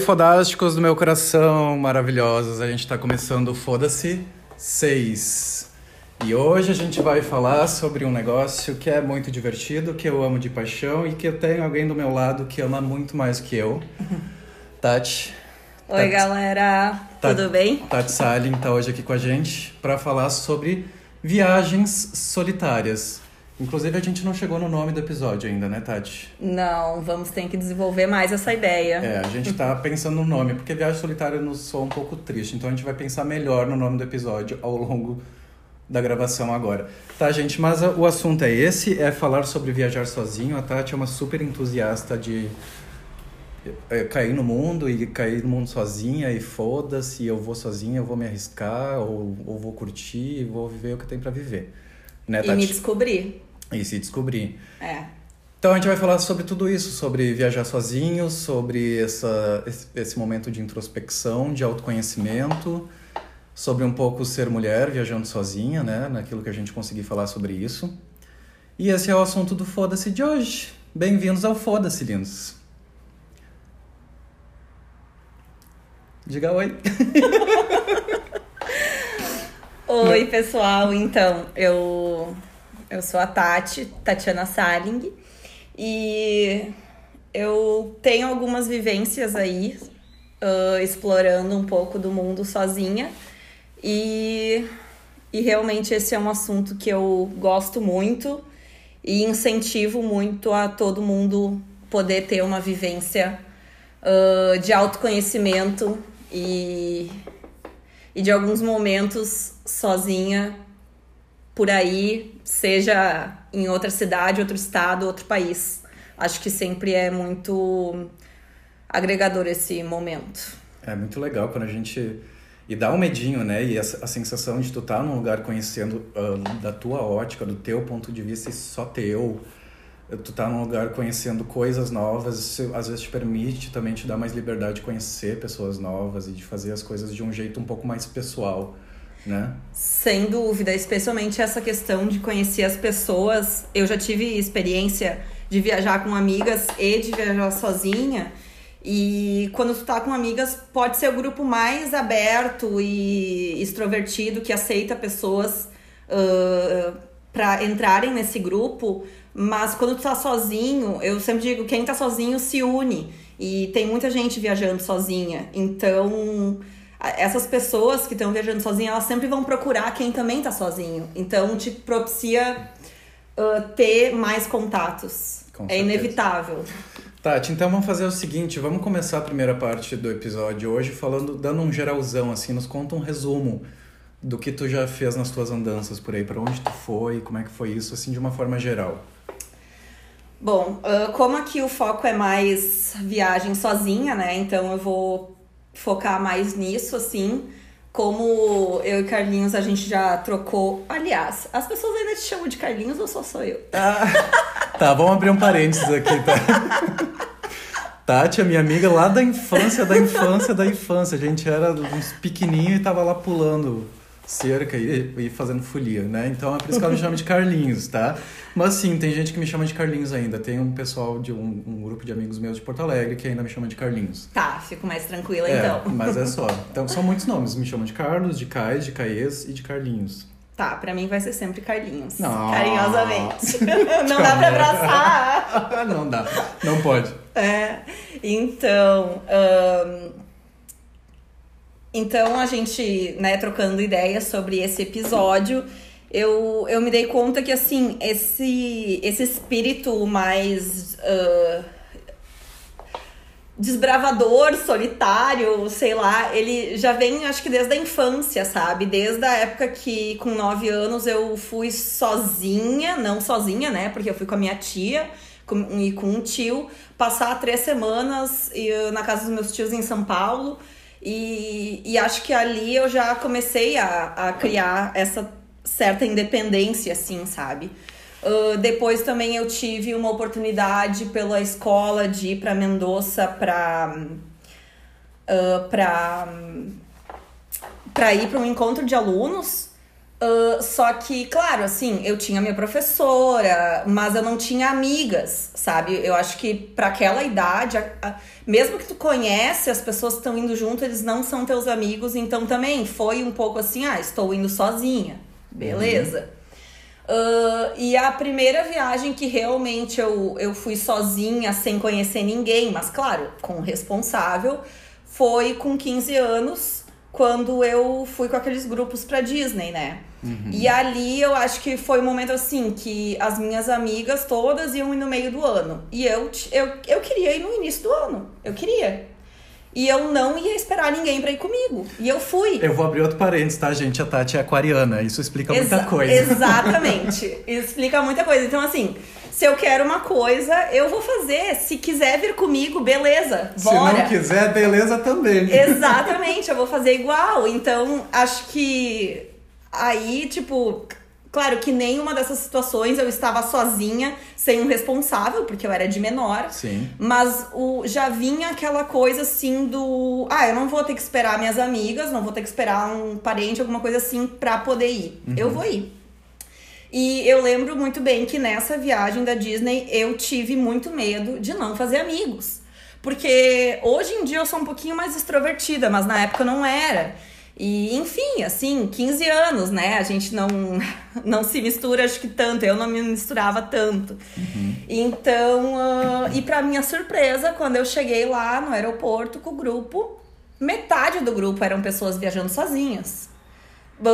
Oi, fodásticos do meu coração, maravilhosos. A gente tá começando o Foda-se 6. E hoje a gente vai falar sobre um negócio que é muito divertido, que eu amo de paixão e que eu tenho alguém do meu lado que ama muito mais que eu. Tati. Oi, Tati- galera. Tudo bem? Tati Salin tá hoje aqui com a gente para falar sobre viagens solitárias. Inclusive, a gente não chegou no nome do episódio ainda, né, Tati? Não, vamos ter que desenvolver mais essa ideia. É, a gente tá pensando no nome, porque viagem solitária nos soa um pouco triste, então a gente vai pensar melhor no nome do episódio ao longo da gravação agora. Tá, gente, mas o assunto é esse, é falar sobre viajar sozinho. A Tati é uma super entusiasta de é, cair no mundo e cair no mundo sozinha e foda-se, eu vou sozinha, eu vou me arriscar, ou, ou vou curtir, e vou viver o que tem pra viver. Né, E me descobrir. E se descobrir. É. Então a gente vai falar sobre tudo isso, sobre viajar sozinho, sobre essa, esse, esse momento de introspecção, de autoconhecimento, sobre um pouco ser mulher viajando sozinha, né? Naquilo que a gente conseguir falar sobre isso. E esse é o assunto do Foda-se de hoje. Bem-vindos ao Foda-se, lindos. Diga oi. Oi, pessoal. Então, eu eu sou a Tati, Tatiana Saling, e eu tenho algumas vivências aí, ah, explorando um pouco do mundo sozinha. E, e realmente esse é um assunto que eu gosto muito e incentivo muito a todo mundo poder ter uma vivência ah, de autoconhecimento e, e de alguns momentos sozinha por aí, seja em outra cidade, outro estado, outro país. Acho que sempre é muito agregador esse momento. É muito legal quando a gente. E dá um medinho, né? E a, a sensação de tu estar num lugar conhecendo ah, da tua ótica, do teu ponto de vista e só teu. Tu tá num lugar conhecendo coisas novas, isso às vezes te permite também te dar mais liberdade de conhecer pessoas novas e de fazer as coisas de um jeito um pouco mais pessoal, né? Sem dúvida, especialmente essa questão de conhecer as pessoas. Eu já tive experiência de viajar com amigas e de viajar sozinha. E quando tu tá com amigas, pode ser o grupo mais aberto e extrovertido que aceita pessoas para entrarem nesse grupo. Mas quando tu tá sozinho, eu sempre digo, quem tá sozinho se une. E tem muita gente viajando sozinha. Então, essas pessoas que estão viajando sozinha, elas sempre vão procurar quem também tá sozinho. Então, te propicia ah, ter mais contatos. Com é certeza. inevitável. Tati, então vamos fazer o seguinte, vamos começar a primeira parte do episódio hoje falando, dando um geralzão, assim, nos conta um resumo do que tu já fez nas tuas andanças por aí, para onde tu foi, como é que foi isso, assim, de uma forma geral. Bom, como aqui o foco é mais viagem sozinha, né? Então eu vou focar mais nisso, assim. Como eu e Carlinhos a gente já trocou. Aliás, as pessoas ainda te chamam de Carlinhos ou só sou eu? Tá, vamos abrir um parênteses aqui, tá? Tati é minha amiga lá da infância, da infância, da infância. A gente era uns pequenininho e tava lá pulando cerca e, e fazendo folia, né? Então é por isso que ela me chama de Carlinhos, tá? Mas sim, tem gente que me chama de Carlinhos ainda. Tem um pessoal de um, um grupo de amigos meus de Porto Alegre que ainda me chama de Carlinhos. Tá, fico mais tranquila É, então. mas é só. Então são muitos nomes. Me chamam de Carlos, de Cais, de Caes e de Carlinhos. Tá, pra mim vai ser sempre Carlinhos. Não. Carinhosamente. Não dá pra abraçar. não dá, não pode. É, então, ahn, então a gente, né, trocando ideias sobre esse episódio, eu, eu me dei conta que assim, esse, esse espírito mais ah, desbravador, solitário, sei lá, ele já vem, acho que desde a infância, sabe? Desde a época que, com nove anos, eu fui sozinha, não sozinha, né? Porque eu fui com a minha tia com- e com um tio, passar três semanas uh, na casa dos meus tios em São Paulo. E, e acho que ali eu já comecei a, a criar essa certa independência, assim, sabe? Uh, depois também eu tive uma oportunidade pela escola de ir para Mendoza para uh, para para ir para um encontro de alunos Uh, só que, claro, assim, eu tinha minha professora, mas eu não tinha amigas, sabe? Eu acho que para aquela idade, a, a, mesmo que tu conhece, as pessoas que estão indo junto, eles não são teus amigos, então também foi um pouco assim, ah, estou indo sozinha, beleza. Uhum. Uh, e a primeira viagem que realmente eu, eu fui sozinha, sem conhecer ninguém, mas claro, com o responsável, foi com 15 anos, quando eu fui com aqueles grupos pra Disney, né? Uhum. E ali eu acho que foi um momento assim que as minhas amigas todas iam ir no meio do ano. E eu, eu, eu queria ir no início do ano. Eu queria. E eu não ia esperar ninguém pra ir comigo. E eu fui. Eu vou abrir outro parênteses, tá, gente? A Tati é aquariana. Isso explica Exa muita coisa. Exatamente. Isso explica muita coisa. Então, assim, se eu quero uma coisa, eu vou fazer. Se quiser vir comigo, beleza. Bora. Se não quiser, beleza também. Exatamente, eu vou fazer igual. Então, acho que Aí, tipo, claro que nenhuma dessas situações eu estava sozinha, sem um responsável, porque eu era de menor. Sim. Mas o, já vinha aquela coisa assim do. Ah, eu não vou ter que esperar minhas amigas, não vou ter que esperar um parente, alguma coisa assim, pra poder ir. Uhum. Eu vou ir. E eu lembro muito bem que nessa viagem da Disney eu tive muito medo de não fazer amigos. Porque hoje em dia eu sou um pouquinho mais extrovertida, mas na época eu não era. E, enfim, assim, 15 anos, né? A gente não, não se mistura, acho que tanto. Eu não me misturava tanto. Uhum. Então, uh, e para minha surpresa, quando eu cheguei lá no aeroporto com o grupo, metade do grupo eram pessoas viajando sozinhas.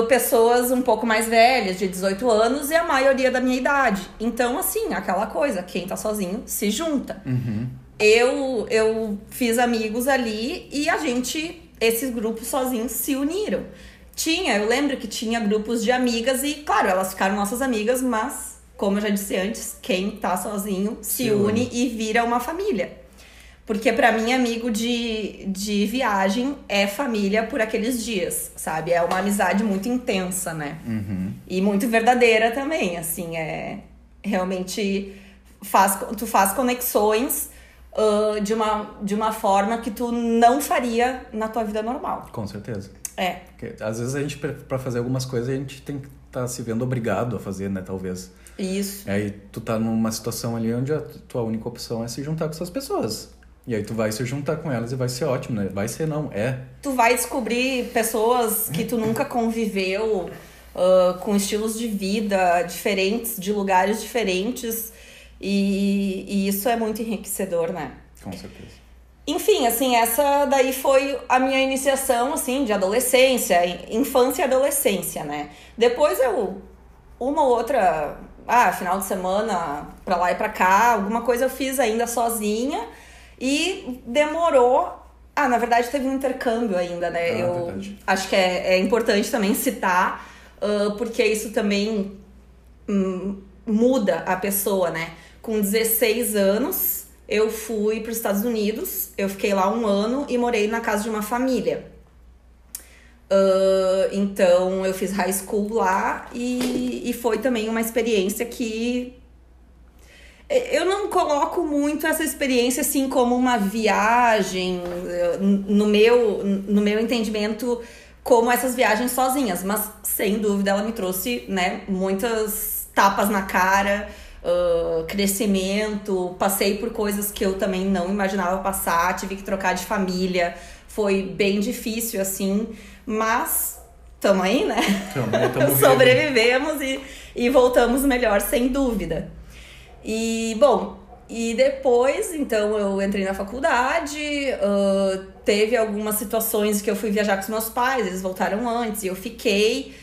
Pessoas um pouco mais velhas, de 18 anos, e a maioria da minha idade. Então, assim, aquela coisa, quem tá sozinho se junta. Uhum. Eu, eu fiz amigos ali e a gente esses grupos sozinhos se uniram. Tinha, eu lembro que tinha grupos de amigas e, claro, elas ficaram nossas amigas, mas, como eu já disse antes, quem tá sozinho se, se une, une e vira uma família. Porque para mim, amigo de, de viagem é família por aqueles dias, sabe? É uma amizade muito intensa, né? Uhum. E muito verdadeira também, assim, é... Realmente faz, tu faz conexões uh, de, uma, de uma forma que tu não faria na tua vida normal. Com certeza. É. Porque, às vezes a gente, para fazer algumas coisas, a gente tem que estar tá se vendo obrigado a fazer, né? Talvez. Isso. Aí tu tá numa situação ali onde a tua única opção é se juntar com essas pessoas. E aí tu vai se juntar com elas e vai ser ótimo, né? Vai ser não, é. Tu vai descobrir pessoas que tu nunca conviveu, uh, com estilos de vida diferentes, de lugares diferentes. E, e isso é muito enriquecedor, né? Com certeza. Enfim, assim, essa daí foi a minha iniciação, assim, de adolescência, infância e adolescência, né? Depois eu, uma ou outra, ah, final de semana, pra lá e pra cá, alguma coisa eu fiz ainda sozinha e demorou. Ah, na verdade teve um intercâmbio ainda, né? Ah, eu verdade. acho que é, é importante também citar, uh, porque isso também hum, muda a pessoa, né? Com 16 anos, eu fui para os Estados Unidos. Eu fiquei lá um ano e morei na casa de uma família. Uh, então eu fiz high school lá e, e foi também uma experiência que eu não coloco muito essa experiência assim como uma viagem no meu no meu entendimento como essas viagens sozinhas, mas sem dúvida ela me trouxe né muitas tapas na cara, uh, crescimento, passei por coisas que eu também não imaginava passar, tive que trocar de família, foi bem difícil assim, mas tamo aí, né? Tamo, tamo Sobrevivemos e, e voltamos melhor, sem dúvida. E, bom, e depois, então, eu entrei na faculdade, uh, teve algumas situações que eu fui viajar com os meus pais, eles voltaram antes e eu fiquei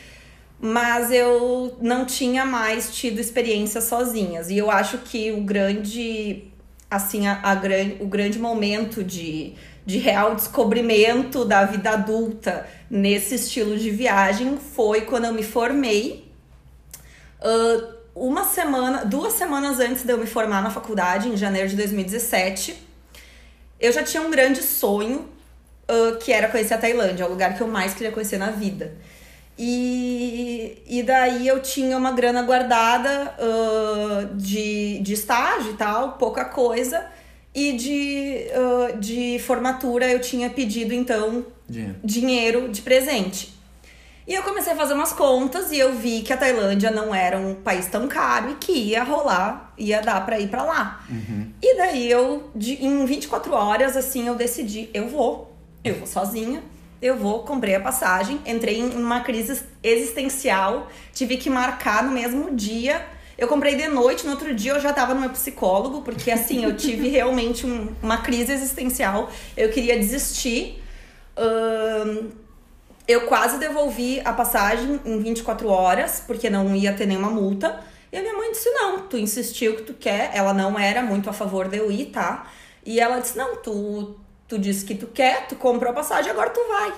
mas eu não tinha mais tido experiências sozinhas. E eu acho que o grande, assim, a, a o grande momento de, de real descobrimento da vida adulta nesse estilo de viagem foi quando eu me formei. Uh, uma semana, duas semanas antes de eu me formar na faculdade, em janeiro de 2017, eu já tinha um grande sonho, uh, que era conhecer a Tailândia, o lugar que eu mais queria conhecer na vida. E, e daí eu tinha uma grana guardada uh, de, de estágio e tal, pouca coisa. E de, uh, de formatura eu tinha pedido, então, dinheiro. dinheiro de presente. E eu comecei a fazer umas contas e eu vi que a Tailândia não era um país tão caro e que ia rolar, ia dar pra ir pra lá. Uhum. E daí eu, de, em 24 horas, assim, eu decidi, eu vou, eu vou sozinha, eu vou, comprei a passagem, entrei em uma crise existencial, tive que marcar no mesmo dia. Eu comprei de noite, no outro dia eu já tava no meu psicólogo, porque assim, eu tive realmente um- uma crise existencial, eu queria desistir. Eu quase devolvi a passagem em 24 horas, porque não ia ter nenhuma multa. E a minha mãe disse: Não, tu insistiu que tu quer. Ela não era muito a favor de eu ir, tá? E ela disse: Não, tu, tu disse que tu quer, tu comprou a passagem, agora tu vai.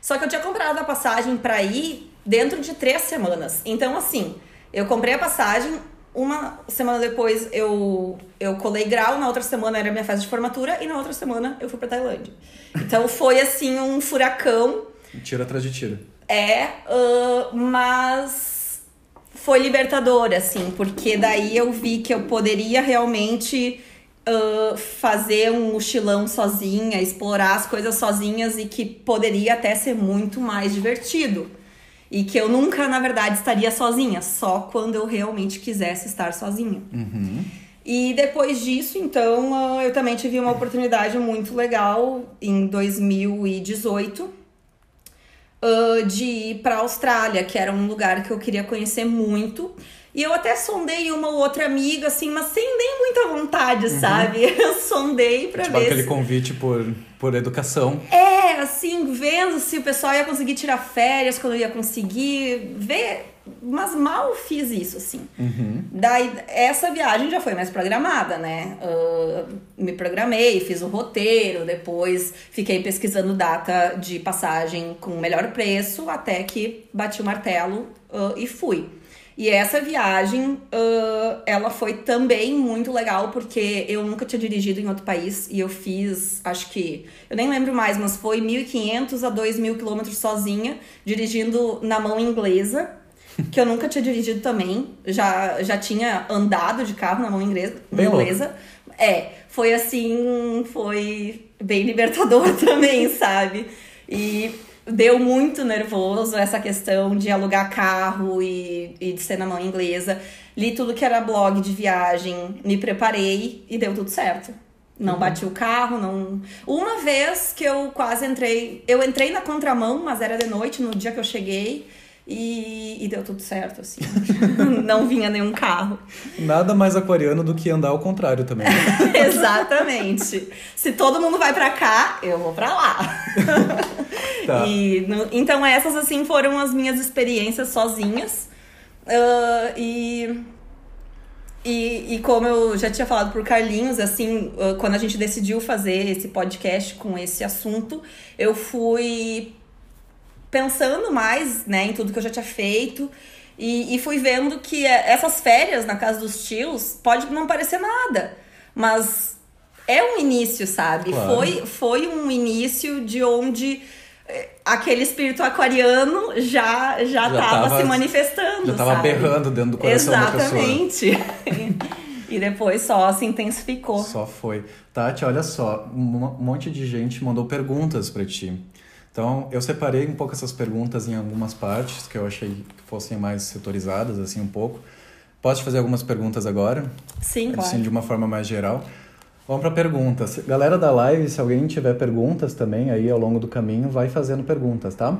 Só que eu tinha comprado a passagem pra ir dentro de três semanas. Então, assim, eu comprei a passagem. Uma semana depois eu, eu colei grau, na outra semana era minha festa de formatura e na outra semana eu fui pra Tailândia. Então foi assim um furacão. Tiro atrás de tiro. É, ah, mas foi libertador, assim, porque daí eu vi que eu poderia realmente ah, fazer um mochilão sozinha, explorar as coisas sozinhas e que poderia até ser muito mais divertido. E que eu nunca, na verdade, estaria sozinha, só quando eu realmente quisesse estar sozinha. E depois disso, então, eu também tive uma oportunidade muito legal em 2018 ah, de ir pra Austrália, que era um lugar que eu queria conhecer muito. E eu até sondei uma ou outra amiga, assim, mas sem nem muita vontade, sabe? Eu sondei pra Tipo ver aquele se... convite por, por educação. É, assim, vendo se o pessoal ia conseguir tirar férias, quando eu ia conseguir, ver. Mas mal fiz isso, assim. Daí, essa viagem já foi mais programada, né? Ah, me programei, fiz o roteiro, depois fiquei pesquisando data de passagem com melhor preço, até que bati o martelo ah, e fui. E essa viagem, ah, ela foi também muito legal, porque eu nunca tinha dirigido em outro país e eu fiz, acho que, eu nem lembro mais, mas foi 1.500 a 2.000 quilômetros sozinha, dirigindo na mão inglesa, que eu nunca tinha dirigido também, já, já tinha andado de carro na mão inglesa. Bem louco. inglesa. É, foi assim, foi bem libertador também, sabe? E deu muito nervoso essa questão de alugar carro e, e de ser na mão inglesa. Li tudo que era blog de viagem, me preparei e deu tudo certo. Não bati o carro, não. Uma vez que eu quase entrei. Eu entrei na contramão, mas era de noite, no dia que eu cheguei. E, e deu tudo certo, assim. não vinha nenhum carro. Nada mais aquariano do que andar ao contrário também. Exatamente. Se todo mundo vai pra cá, eu vou pra lá. Tá. E no- então essas assim foram as minhas experiências sozinhas. Ah, e, e e como eu já tinha falado pro Carlinhos, assim, ah, quando a gente decidiu fazer esse podcast com esse assunto, eu fui pensando mais, né, em tudo que eu já tinha feito. E, e fui vendo que eh, essas férias na casa dos tios pode não parecer nada, mas é um início, sabe? Claro. Foi, foi um início de onde eh, aquele espírito aquariano já já estava tava- se manifestando, Já tava sabe? berrando dentro do coração da pessoa. Exatamente. e depois só se intensificou. Só foi. Tati, olha só, um mo- monte de gente mandou perguntas pra ti. Então, eu separei um pouco essas perguntas em algumas partes que eu achei que fossem mais setorizadas, assim, um pouco. Posso te fazer algumas perguntas agora? Sim, Assim, claro. de uma forma mais geral. Vamos para perguntas. Galera da live, se alguém tiver perguntas também aí ao longo do caminho, vai fazendo perguntas, tá?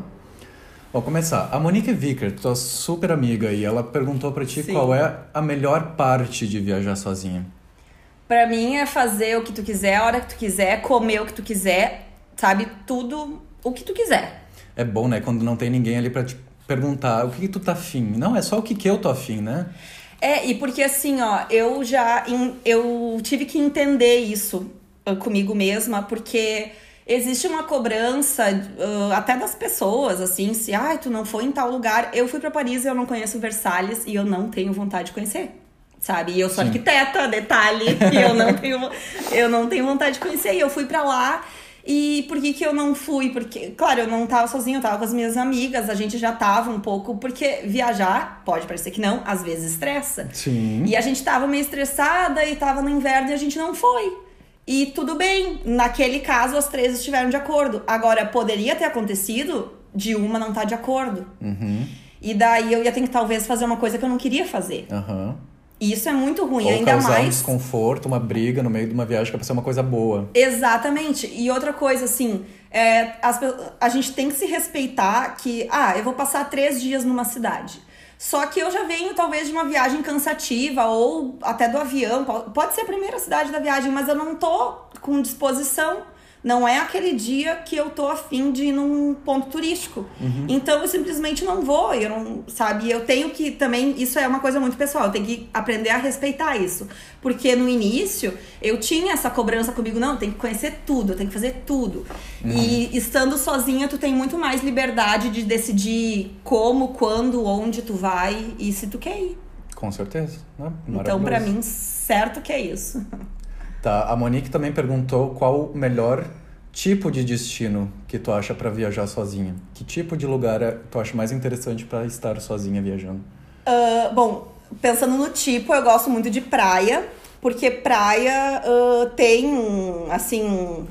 Vou começar. A Monique Vicker, tua super amiga aí, ela perguntou pra ti Sim. qual é a melhor parte de viajar sozinha. Pra mim é fazer o que tu quiser, a hora que tu quiser, comer o que tu quiser, sabe? Tudo o que tu quiser. É bom, né? Quando não tem ninguém ali pra te perguntar o que, que tu tá afim. Não, é só o que, que eu tô afim, né? É, e porque assim, ó, eu já eu tive que entender isso ah, comigo mesma, porque existe uma cobrança ah, até das pessoas, assim, se ai, tu não foi em tal lugar. Eu fui pra Paris e eu não conheço Versalhes e eu não tenho vontade de conhecer. Sabe? E eu sou Sim. arquiteta, detalhe, e eu não tenho eu não tenho vontade de conhecer. E eu fui pra lá e por que, que eu não fui? Porque, claro, eu não tava sozinha, eu tava com as minhas amigas, a gente já tava um pouco, porque viajar, pode parecer que não, às vezes estressa. Sim. E a gente tava meio estressada e tava no inverno e a gente não foi. E tudo bem, naquele caso as três estiveram de acordo. Agora, poderia ter acontecido de uma não tá de acordo. Uhum. E daí eu ia ter que talvez fazer uma coisa que eu não queria fazer. Aham. Isso é muito ruim, Ou ainda causar um mais. desconforto, uma briga no meio de uma viagem que é pra ser uma coisa boa. Exatamente. E outra coisa, assim, é, as a gente tem que se respeitar que, ah, eu vou passar três dias numa cidade. Só que eu já venho, talvez, de uma viagem cansativa ou até do avião. po- Pode ser a primeira cidade da viagem, mas eu não tô com disposição. Não é aquele dia que eu tô afim de ir num ponto turístico. Então eu simplesmente não vou. Eu não, sabe? Eu tenho que também. Isso é uma coisa muito pessoal. Eu tenho que aprender a respeitar isso. Porque no início eu tinha essa cobrança comigo, não, tem que conhecer tudo, eu tenho que fazer tudo. E estando sozinha, tu tem muito mais liberdade de decidir como, quando, onde tu vai e se tu quer ir. Com certeza. Né? Então, Maravilhoso. mim, certo que é isso. Tá, a Monique também perguntou qual o melhor tipo de destino que tu acha pra viajar sozinha. Que tipo de lugar é- tu acha mais interessante pra estar sozinha viajando? Ah, bom, pensando no tipo, eu gosto muito de praia, porque praia ah, tem, um, assim,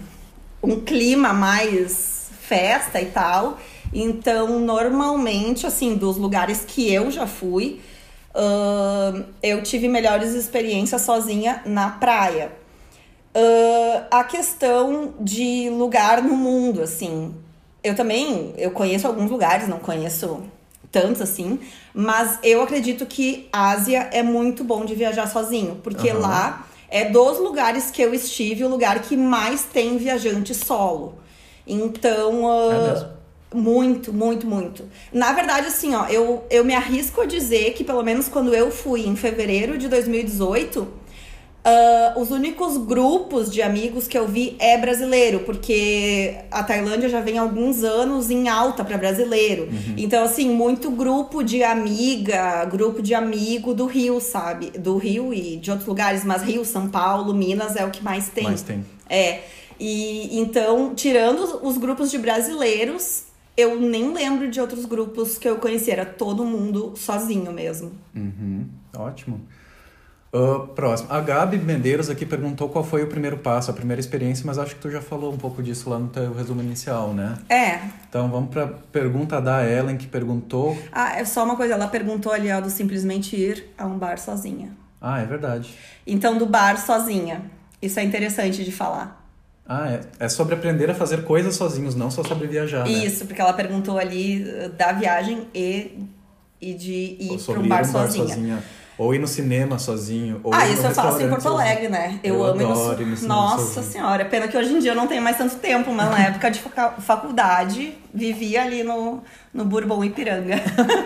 um clima mais festa e tal. Então, normalmente, assim, dos lugares que eu já fui, ah, eu tive melhores experiências sozinha na praia. Ah, a questão de lugar no mundo, assim. Eu também, eu conheço alguns lugares, não conheço tantos assim, mas eu acredito que Ásia é muito bom de viajar sozinho, porque Aham. lá é dos lugares que eu estive o lugar que mais tem viajante solo. Então, ah, É muito, muito, muito. Na verdade, assim, ó, eu, eu me arrisco a dizer que pelo menos quando eu fui em fevereiro de 2018, ah, os únicos grupos de amigos que eu vi é brasileiro, porque a Tailândia já vem há alguns anos em alta para brasileiro. Então, assim, muito grupo de amiga, grupo de amigo do Rio, sabe? Do Rio e de outros lugares, mas Rio, São Paulo, Minas é o que mais tem. Mais tem. É. E então, tirando os- os grupos de brasileiros, eu nem lembro de outros grupos que eu conheci. Era todo mundo sozinho mesmo. Uhum, ótimo. Ah, próximo. A Gabi Medeiros aqui perguntou qual foi o primeiro passo, a primeira experiência, mas acho que tu já falou um pouco disso lá no teu resumo inicial, né? É. Então vamos pra pergunta da Ellen, que perguntou. Ah, é só uma coisa. Ela perguntou ali, ó, do simplesmente ir a um bar sozinha. Ah, é verdade. Então, do bar sozinha. Isso é interessante de falar. Ah, é, é sobre aprender a fazer coisas sozinhos, não só sobre viajar, né? Isso, porque ela perguntou ali uh, da viagem e, e de ir para um bar bar sozinha. sozinha. Ou ir no cinema sozinho. Ou Ah, isso eu faço em restaurante Porto. Alegre, né? Eu, Eu amo ir no adoro ir no cinema Nossa sozinho. senhora, pena que hoje em dia eu não tenho mais tanto tempo, mas na época de faculdade, vivia ali no, no Bourbon Ipiranga.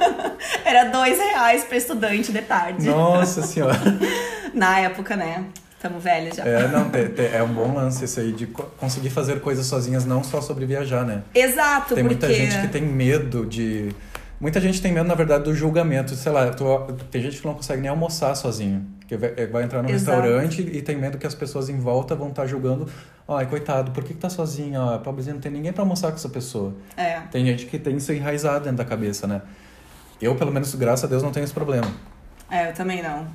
Era dois reais para estudante de tarde. Nossa senhora. Na época, né? Tamo velhos já. É, não, te- te- é um bom lance isso aí de co- conseguir fazer coisas sozinhas, não só sobre viajar, né? Exato, Tem porque... muita gente que tem medo de. Muita gente tem medo, na verdade, do julgamento. Sei lá, tu- tem gente que não consegue nem almoçar sozinho. Que vai, vai entrar no Exato. restaurante e tem medo que as pessoas em volta vão estar julgando. Ai, coitado, por que, que tá sozinho? Ah, pobrezinho, não tem ninguém pra almoçar com essa pessoa. É. Tem gente que tem isso enraizado dentro da cabeça, né? Eu, pelo menos, graças a Deus, não tenho esse problema. É, eu também não.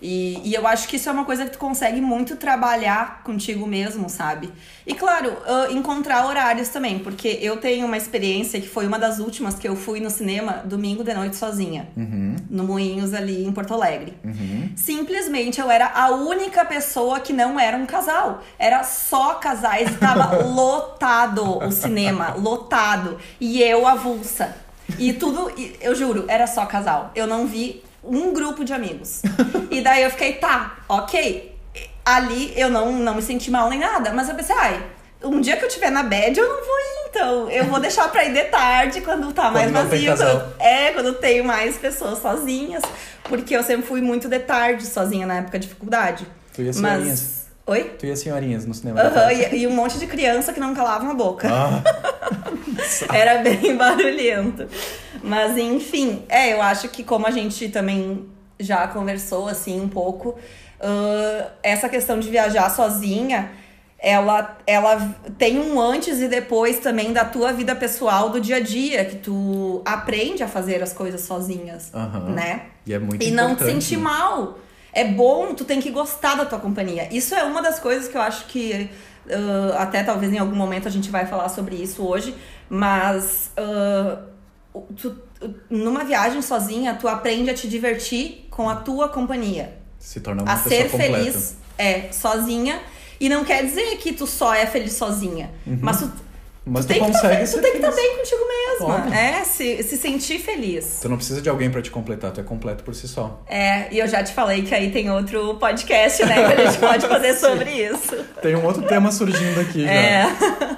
E, e eu acho que isso é uma coisa que tu consegue muito trabalhar contigo mesmo, sabe? E claro, ah, encontrar horários também, porque eu tenho uma experiência que foi uma das últimas que eu fui no cinema domingo de noite sozinha, Uhum, no Moinhos ali em Porto Alegre. uhum. Simplesmente eu era a única pessoa que não era um casal. Era só casais e tava lotado o cinema, lotado. E eu avulsa. E tudo, eu juro, era só casal. Eu não vi um grupo de amigos. E daí eu fiquei, tá, ok. Ali eu não, não me senti mal nem nada, mas eu pensei, ai, um dia que eu tiver na bed eu não vou ir, então. Eu vou deixar pra ir de tarde quando tá mais tem vazio. quando- é, quando tem mais pessoas sozinhas. Porque eu sempre fui muito de tarde sozinha na época de faculdade. Tu ia. Mas. Oi? Tu e as senhorinhas no cinema. tarde. e, e um monte de criança que não calavam a boca. Ah, Era bem barulhento. Mas enfim, é, eu acho que como a gente também já conversou assim um pouco, ah, essa questão de viajar sozinha, ela, ela tem um antes e depois também da tua vida pessoal do dia a dia, que tu aprende a fazer as coisas sozinhas, Aham. né? e é muito E não te importante, sentir mal. É bom, tu tem que gostar da tua companhia. Isso é uma das coisas que eu acho que uh, até talvez em algum momento a gente vai falar sobre isso hoje, Mas uh, tu, numa viagem sozinha, tu aprende a te divertir com a tua companhia. Se tornar uma a pessoa ser completa. feliz é sozinha. E não quer dizer que tu só é feliz sozinha. Mas tu, Mas tu tu, tem que consegue tá, ser tu tem que estar feliz. bem contigo mesma. É, se, se sentir feliz. Tu não precisa de alguém pra te completar, tu é completo por si só. É, e eu já te falei que aí tem outro podcast, né? Que a gente pode fazer sobre isso. Tem um outro tema surgindo aqui já. É.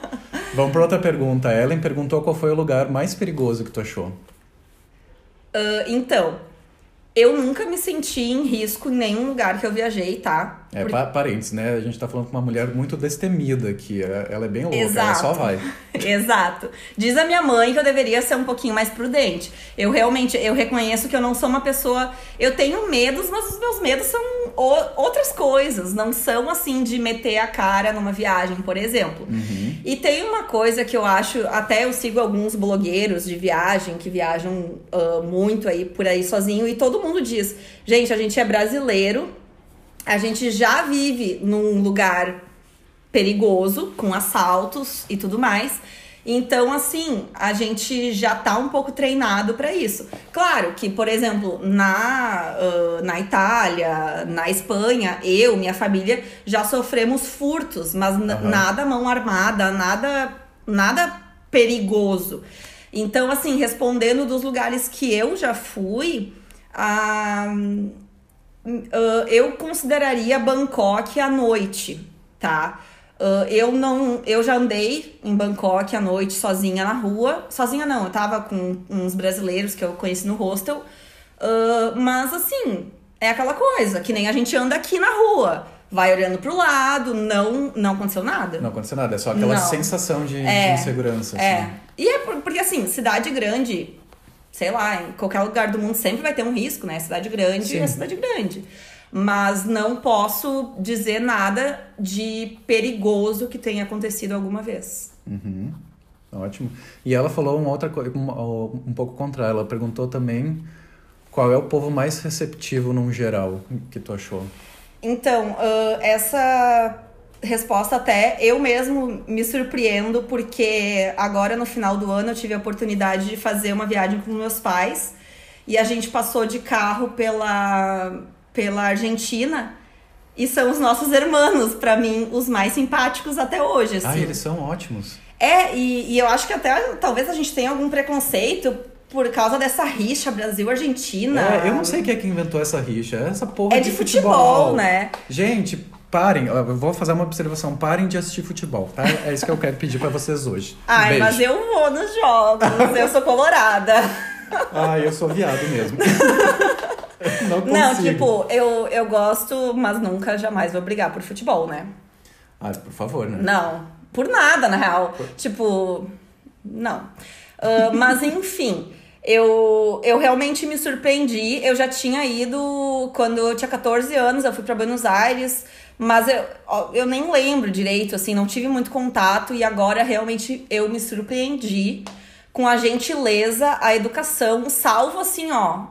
Vamos pra outra pergunta. A Ellen perguntou qual foi o lugar mais perigoso que tu achou. Ah, então, eu nunca me senti em risco em nenhum lugar que eu viajei, tá? É, Por- pa parentes, né? A gente tá falando com uma mulher muito destemida aqui. É- Ela é bem louca, ela Exato. só vai. Exato. Diz a minha mãe que eu deveria ser um pouquinho mais prudente. Eu realmente, eu reconheço que eu não sou uma pessoa. Eu tenho medos, mas os meus medos são outras coisas. Não são assim de meter a cara numa viagem, por exemplo. E tem uma coisa que eu acho, até eu sigo alguns blogueiros de viagem que viajam ah, muito aí por aí sozinho e todo mundo diz: gente, a gente é brasileiro, a gente já vive num lugar perigoso, com assaltos e tudo mais. Então, assim, a gente já tá um pouco treinado para isso. Claro que, por exemplo, na, ah, na Itália, na Espanha, eu, minha família, já sofremos furtos, mas Aham. nada mão armada, nada, nada perigoso. Então, assim, respondendo dos lugares que eu já fui, ah, ah, eu consideraria Bangkok à noite, tá? Ah, eu não, eu já andei em Bangkok à noite sozinha na rua, sozinha não, eu tava com uns brasileiros que eu conheci no hostel, Ah, mas assim é aquela coisa que nem a gente anda aqui na rua, vai olhando pro lado, não, não aconteceu nada. Não aconteceu nada, é só aquela Não. sensação de, É, de insegurança. É. assim. E é por- porque assim, cidade grande, sei lá, em qualquer lugar do mundo sempre vai ter um risco, né? Cidade grande Sim. é cidade grande. Mas não posso dizer nada de perigoso que tenha acontecido alguma vez. Uhum. Ótimo. E ela falou uma outra coisa, um, um pouco contrário. Ela perguntou também qual é o povo mais receptivo num geral que tu achou. Então, ah, essa resposta até eu mesmo me surpreendo, porque agora no final do ano eu tive a oportunidade de fazer uma viagem com meus pais e a gente passou de carro pela, pela Argentina e são os nossos irmãos, pra mim, os mais simpáticos até hoje. Ah, Assim. eles são ótimos. É, e, e eu acho que até talvez a gente tenha algum preconceito por causa dessa rixa Brasil-Argentina. É, eu não sei quem é que inventou essa rixa. É essa porra É de futebol, né? Gente, parem. Eu vou fazer uma observação. Parem de assistir futebol, tá? É isso que eu quero pedir pra vocês hoje. Ai, Beijo. mas eu vou nos jogos, eu sou colorada. Ai, eu sou viado mesmo. não consigo. Não, tipo, eu, eu gosto, mas nunca, jamais vou brigar por futebol, né? Ah, por favor, né? Não, por nada, na real. Tipo, não. Ah, mas enfim, eu, eu realmente me surpreendi. Eu já tinha ido quando eu tinha 14 anos, eu fui pra Buenos Aires, mas eu, eu nem lembro direito, assim, não tive muito contato e agora realmente eu me surpreendi com a gentileza, a educação, salvo assim, ó,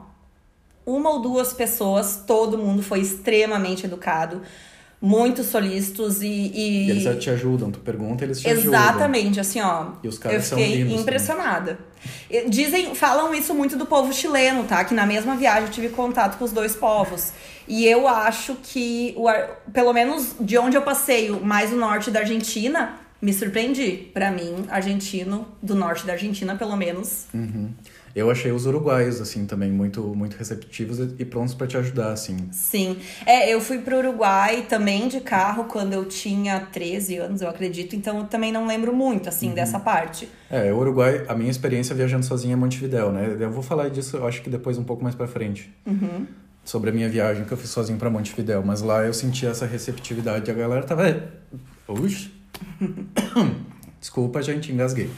uma ou duas pessoas, todo mundo foi extremamente educado, muito solícitos e. e- E eles te ajudam, tu pergunta, eles te ajudam. Exatamente, assim, ó. E os caras eu são fiquei lindos, né? impressionada. E Dizem, falam isso muito do povo chileno, tá? Que na mesma viagem eu tive contato com os dois povos. E eu acho que, o, pelo menos de onde eu passei, o- mais o norte da Argentina, me surpreendi. Pra mim, argentino, do norte da Argentina, pelo menos. Uhum. Eu achei os uruguaios, assim, também muito, muito receptivos e prontos pra te ajudar, assim. Sim. É, eu fui pro Uruguai também de carro quando eu tinha 13 anos, eu acredito. Então eu também não lembro muito, Uhum. assim, dessa parte. É, o Uruguai, a minha experiência viajando sozinha é Montevidéu, né? Eu vou falar disso, eu acho que depois um pouco mais pra frente. Uhum. Sobre a minha viagem que eu fiz sozinho pra Montevidéu. Mas lá eu senti essa receptividade. A galera tava... Uxi. Desculpa, gente, engasguei.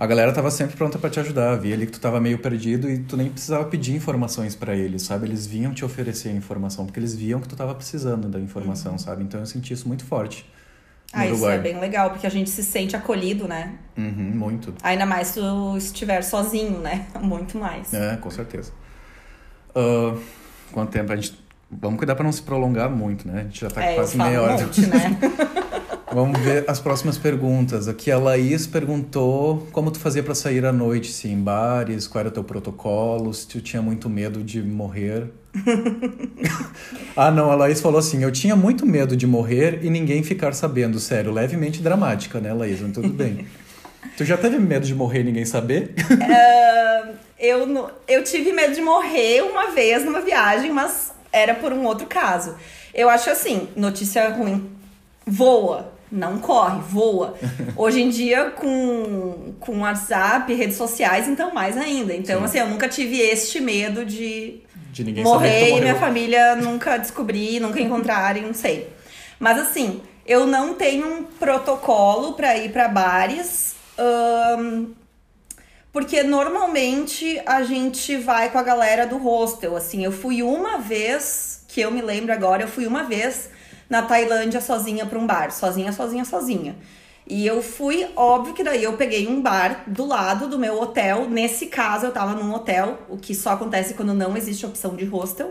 A galera tava sempre pronta pra te ajudar. Via ali que tu tava meio perdido e tu nem precisava pedir informações pra eles, sabe? Eles vinham te oferecer a informação, porque eles viam que tu tava precisando da informação, sabe? Então eu senti isso muito forte Ah, isso Uruguai. é bem legal, porque a gente se sente acolhido, né? Uhum, muito. Ainda mais se tu estiver sozinho, né? Muito mais. É, com certeza. Ah, quanto tempo a gente. Vamos cuidar pra não se prolongar muito, né? A gente já tá É, quase meia um hora. monte, né? Vamos ver as próximas perguntas. Aqui a Laís perguntou como tu fazia para sair à noite, se em bares, qual era o teu protocolo, se tu tinha muito medo de morrer. ah, não, a Laís falou assim: eu tinha muito medo de morrer e ninguém ficar sabendo. Sério, levemente dramática, né, Laís? Mas tudo bem. tu já teve medo de morrer e ninguém saber? uh, eu, eu tive medo de morrer uma vez numa viagem, mas era por um outro caso. Eu acho assim, notícia ruim, voa, não corre, voa. Hoje em dia, com, com WhatsApp, redes sociais, então mais ainda. Então, Sim. assim, eu nunca tive este medo de, de morrer e minha família nunca descobrir, nunca encontrarem, não sei. Mas assim, eu não tenho um protocolo para ir para bares. Porque normalmente a gente vai com a galera do hostel. Assim, eu fui uma vez, que eu me lembro agora, eu fui uma vez na Tailândia sozinha para um bar. Sozinha, sozinha, sozinha. E eu fui, óbvio que daí eu peguei um bar do lado do meu hotel. Nesse caso, eu tava num hotel, o que só acontece quando não existe opção de hostel.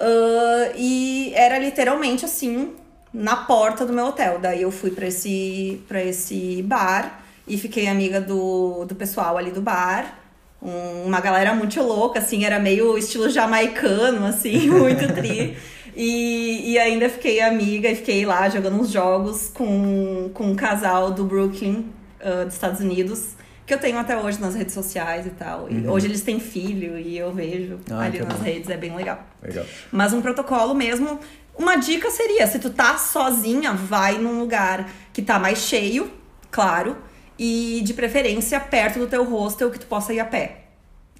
Uh, e era literalmente assim, na porta do meu hotel. Daí eu fui para esse, esse bar e fiquei amiga do, do pessoal ali do bar. Um, uma galera muito louca, assim, era meio estilo jamaicano, assim, muito tri. E, e ainda fiquei amiga e fiquei lá jogando uns jogos com, com um casal do Brooklyn, uh, dos Estados Unidos, que eu tenho até hoje nas redes sociais e tal. E uhum. hoje eles têm filho e eu vejo ah, ali nas bom. redes, é bem legal. legal. Mas um protocolo mesmo, uma dica seria, se tu tá sozinha, vai num lugar que tá mais cheio, claro, e de preferência perto do teu hostel que tu possa ir a pé.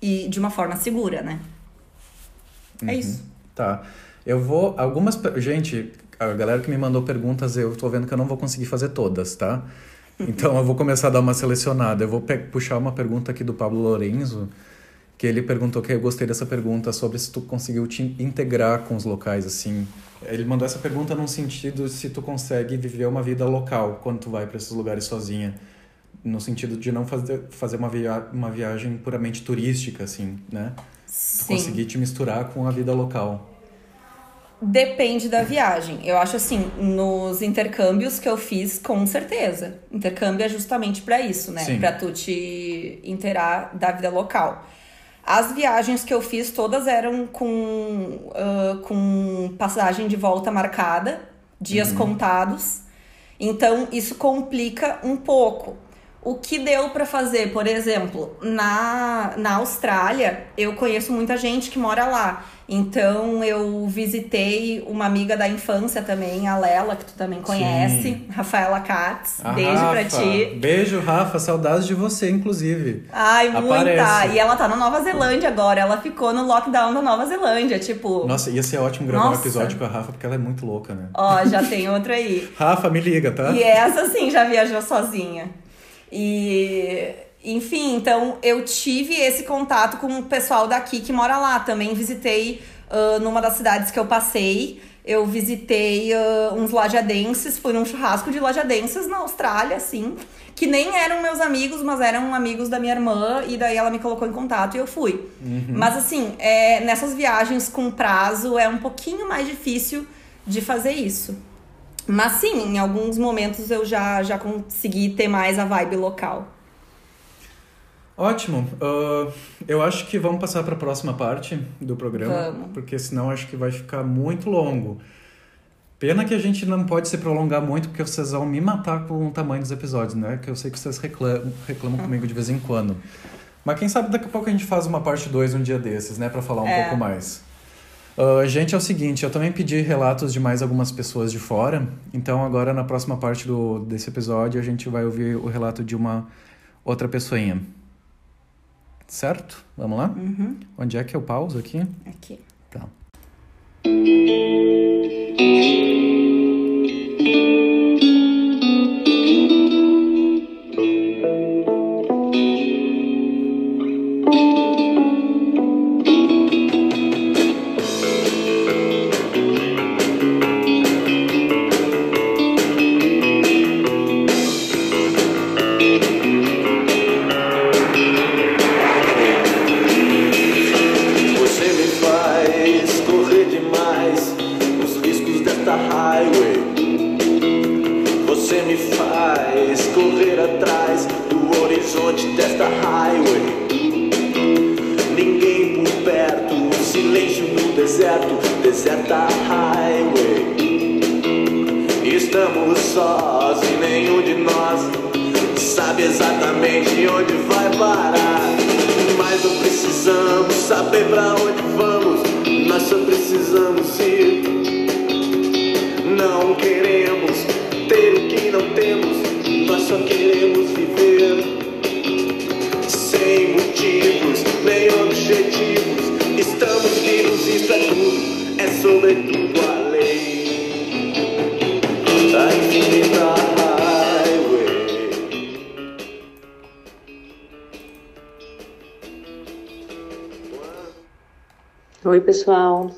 E de uma forma segura, né? É uhum. É isso. Tá. Eu vou. Algumas. Gente, a galera que me mandou perguntas, eu tô vendo que eu não vou conseguir fazer todas, tá? Então eu vou começar a dar uma selecionada. Eu vou puxar uma pergunta aqui do Pablo Lorenzo, que ele perguntou que eu gostei dessa pergunta sobre se tu conseguiu te integrar com os locais, assim. Ele mandou essa pergunta num sentido se tu consegue viver uma vida local quando tu vai para esses lugares sozinha no sentido de não fazer, fazer uma, via uma viagem puramente turística, assim, né? Sim. Tu conseguir te misturar com a vida local. Depende da viagem. Eu acho assim, nos intercâmbios que eu fiz, com certeza. Intercâmbio é justamente para isso, né? Para tu te inteirar da vida local. As viagens que eu fiz, todas eram com, uh, com passagem de volta marcada, dias uhum. contados. Então, isso complica um pouco. O que deu para fazer, por exemplo, na, na Austrália, eu conheço muita gente que mora lá. Então eu visitei uma amiga da infância também, a Lela, que tu também conhece, Sim. Rafaela Katz. A Beijo Rafa. pra ti. Beijo, Rafa. Saudades de você, inclusive. Ai, muita. E ela tá na Nova Zelândia agora. Ela ficou no lockdown da Nova Zelândia, tipo. Nossa, ia ser ótimo gravar Nossa. um episódio com a Rafa, porque ela é muito louca, né? Ó, já tem outra aí. Rafa, me liga, tá? E essa sim já viajou sozinha. E enfim, então eu tive esse contato com o pessoal daqui que mora lá. Também visitei uh, numa das cidades que eu passei. Eu visitei uh, uns lajadenses, fui num churrasco de lajadenses na Austrália, assim, que nem eram meus amigos, mas eram amigos da minha irmã, e daí ela me colocou em contato e eu fui. Uhum. Mas assim, é, nessas viagens com prazo é um pouquinho mais difícil de fazer isso. Mas sim, em alguns momentos eu já, já consegui ter mais a vibe local. Ótimo. Uh, eu acho que vamos passar para a próxima parte do programa, vamos. porque senão acho que vai ficar muito longo. Pena que a gente não pode se prolongar muito, porque vocês vão me matar com o tamanho dos episódios, né? Que eu sei que vocês reclamam, reclamam comigo de vez em quando. Mas quem sabe daqui a pouco a gente faz uma parte 2 um dia desses, né? Para falar um é. pouco mais. Uh, gente, é o seguinte, eu também pedi relatos de mais algumas pessoas de fora, então agora na próxima parte do, desse episódio a gente vai ouvir o relato de uma outra pessoinha. Certo? Vamos lá? Uhum. Onde é que eu pauso aqui? Aqui. Tá. Deserta highway. Estamos sós e nenhum de nós sabe exatamente onde vai parar. Mas não precisamos saber pra onde vamos, nós só precisamos ir. Não queremos ter o que não temos, nós só queremos viver. Sem motivos, nem objetivos, estamos vivos, isso é tudo, é sobretudo a lei. A infinita highway. Oi, pessoal.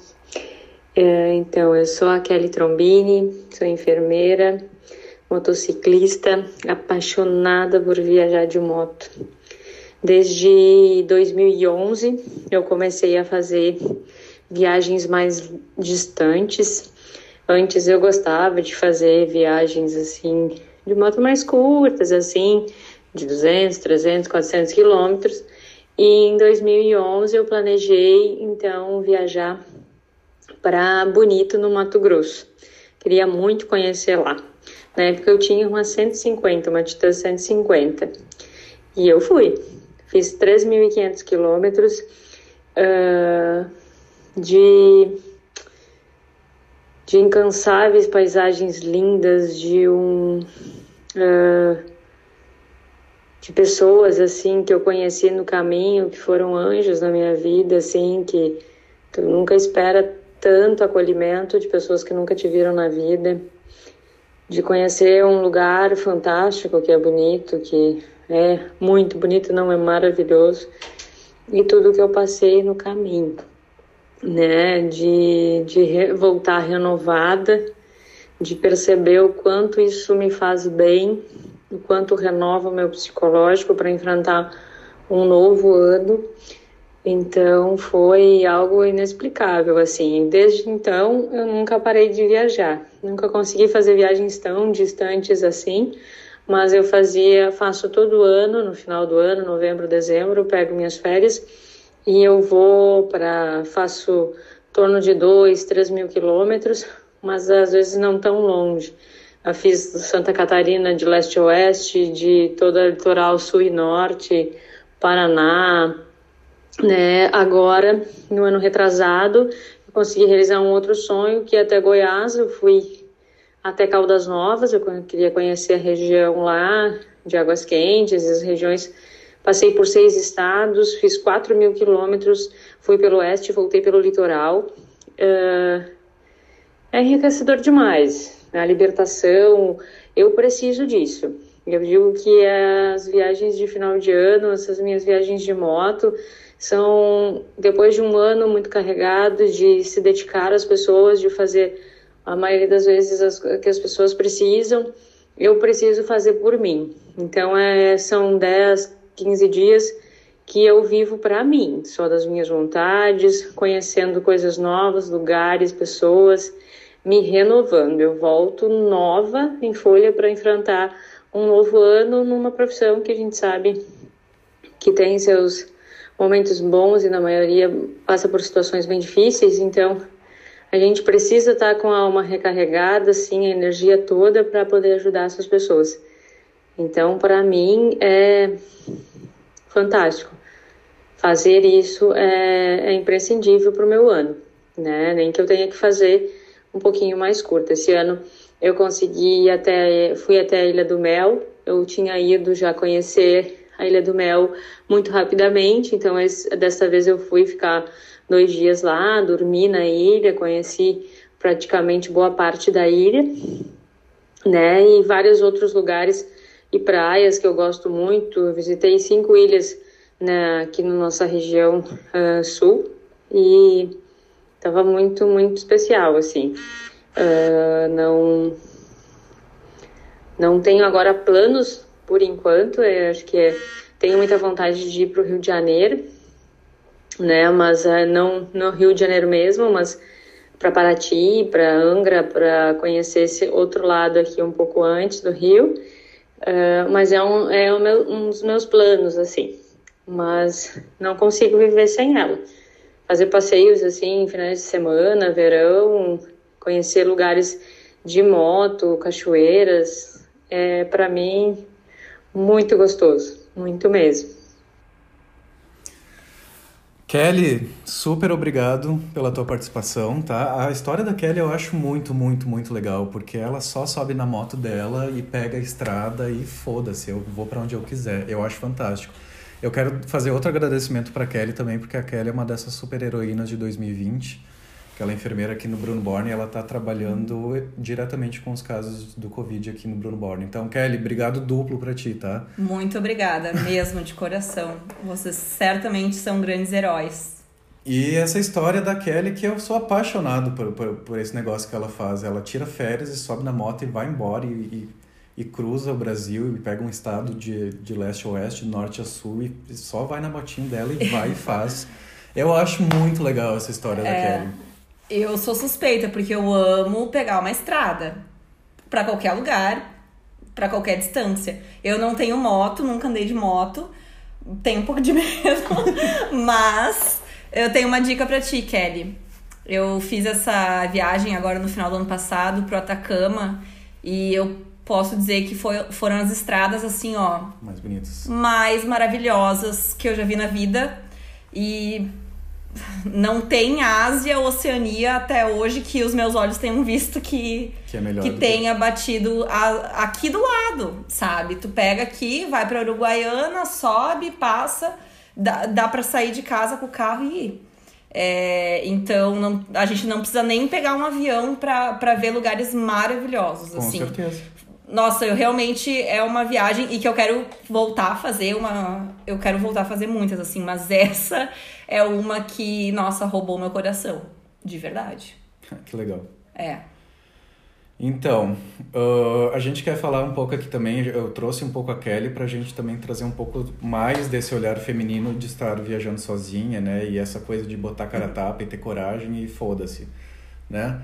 É, então, eu sou a Kelly Trombini, sou enfermeira, motociclista, apaixonada por viajar de moto. Desde 2011 eu comecei a fazer viagens mais distantes. Antes eu gostava de fazer viagens assim de moto mais curtas, assim, de 200, 300, 400 quilômetros. E em 2011 eu planejei então viajar para Bonito, no Mato Grosso. Queria muito conhecer lá. Na época eu tinha uma 150, uma Titan 150. E eu fui. Fiz 3.500 quilômetros uh, de, de incansáveis paisagens lindas, de um. Uh, de pessoas assim que eu conheci no caminho, que foram anjos na minha vida, assim, que tu nunca espera tanto acolhimento de pessoas que nunca te viram na vida, de conhecer um lugar fantástico que é bonito, que é muito bonito, não é maravilhoso, e tudo que eu passei no caminho, né, de, de voltar renovada, de perceber o quanto isso me faz bem o quanto renova o meu psicológico para enfrentar um novo ano. Então foi algo inexplicável assim. Desde então eu nunca parei de viajar. Nunca consegui fazer viagens tão distantes assim, mas eu fazia, faço todo ano, no final do ano, novembro, dezembro, pego minhas férias e eu vou para faço torno de dois, três mil quilômetros, mas às vezes não tão longe. Eu fiz Santa Catarina de leste a oeste, de toda a litoral sul e norte, Paraná. Né? Agora, no ano retrasado, eu consegui realizar um outro sonho, que é até Goiás. Eu fui até Caldas Novas, eu queria conhecer a região lá de Águas Quentes, as regiões. Passei por seis estados, fiz 4 mil quilômetros, fui pelo oeste, voltei pelo litoral. Uh, é enriquecedor demais a libertação, eu preciso disso. Eu digo que as viagens de final de ano, essas minhas viagens de moto, são depois de um ano muito carregado de se dedicar às pessoas, de fazer a maioria das vezes as, que as pessoas precisam, eu preciso fazer por mim. Então é, são 10, 15 dias que eu vivo para mim, só das minhas vontades, conhecendo coisas novas, lugares, pessoas me renovando. Eu volto nova em folha para enfrentar um novo ano numa profissão que a gente sabe que tem seus momentos bons e na maioria passa por situações bem difíceis, então a gente precisa estar tá com a alma recarregada, assim, a energia toda para poder ajudar essas pessoas. Então, para mim é fantástico. Fazer isso é, é imprescindível para o meu ano, né? Nem que eu tenha que fazer um pouquinho mais curta. Esse ano eu consegui ir até, fui até a Ilha do Mel. Eu tinha ido já conhecer a Ilha do Mel muito rapidamente, então esse, dessa vez eu fui ficar dois dias lá, dormi na ilha, conheci praticamente boa parte da ilha, né? E vários outros lugares e praias que eu gosto muito. Eu visitei cinco ilhas né, aqui na nossa região uh, sul e Tava muito, muito especial, assim. Uh, não, não tenho agora planos por enquanto. Eu acho que é, tenho muita vontade de ir para o Rio de Janeiro, né? Mas uh, não no Rio de Janeiro mesmo, mas para Paraty, para Angra, para conhecer esse outro lado aqui um pouco antes do Rio. Uh, mas é, um, é meu, um dos meus planos, assim. Mas não consigo viver sem ela. Fazer passeios, assim, finais de semana, verão, conhecer lugares de moto, cachoeiras, é para mim muito gostoso, muito mesmo. Kelly, super obrigado pela tua participação, tá? A história da Kelly eu acho muito, muito, muito legal, porque ela só sobe na moto dela e pega a estrada e foda-se, eu vou para onde eu quiser. Eu acho fantástico. Eu quero fazer outro agradecimento para Kelly também, porque a Kelly é uma dessas super heroínas de 2020 ela é enfermeira aqui no Bruno Borne ela está trabalhando diretamente com os casos do Covid aqui no Bruno Borne. Então, Kelly, obrigado duplo para ti, tá? Muito obrigada, mesmo de coração. Vocês certamente são grandes heróis. E essa história da Kelly, que eu sou apaixonado por, por, por, esse negócio que ela faz. Ela tira férias e sobe na moto e vai embora e, e, e cruza o Brasil e pega um estado de, de leste a oeste, norte a sul e, e só vai na motinha dela e vai e faz. Eu acho muito legal essa história é... da Kelly. Eu sou suspeita, porque eu amo pegar uma estrada para qualquer lugar, para qualquer distância. Eu não tenho moto, nunca andei de moto, tenho um pouco de medo, mas eu tenho uma dica para ti, Kelly. Eu fiz essa viagem agora no final do ano passado pro Atacama e eu posso dizer que foi, foram as estradas assim, ó, mais bonitas, mais maravilhosas que eu já vi na vida. E não tem Ásia, Oceania até hoje que os meus olhos tenham visto que que, é que tenha que... batido a, aqui do lado, sabe? Tu pega aqui, vai para Uruguaiana, sobe, passa, dá, dá para sair de casa com o carro e ir. É, então não, a gente não precisa nem pegar um avião para ver lugares maravilhosos. Com assim. certeza. Nossa, eu realmente é uma viagem e que eu quero voltar a fazer uma. Eu quero voltar a fazer muitas, assim, mas essa é uma que, nossa, roubou meu coração. De verdade. que legal. É. Então, uh, a gente quer falar um pouco aqui também, eu trouxe um pouco a Kelly pra gente também trazer um pouco mais desse olhar feminino de estar viajando sozinha, né? E essa coisa de botar cara a tapa e ter coragem e foda-se, né?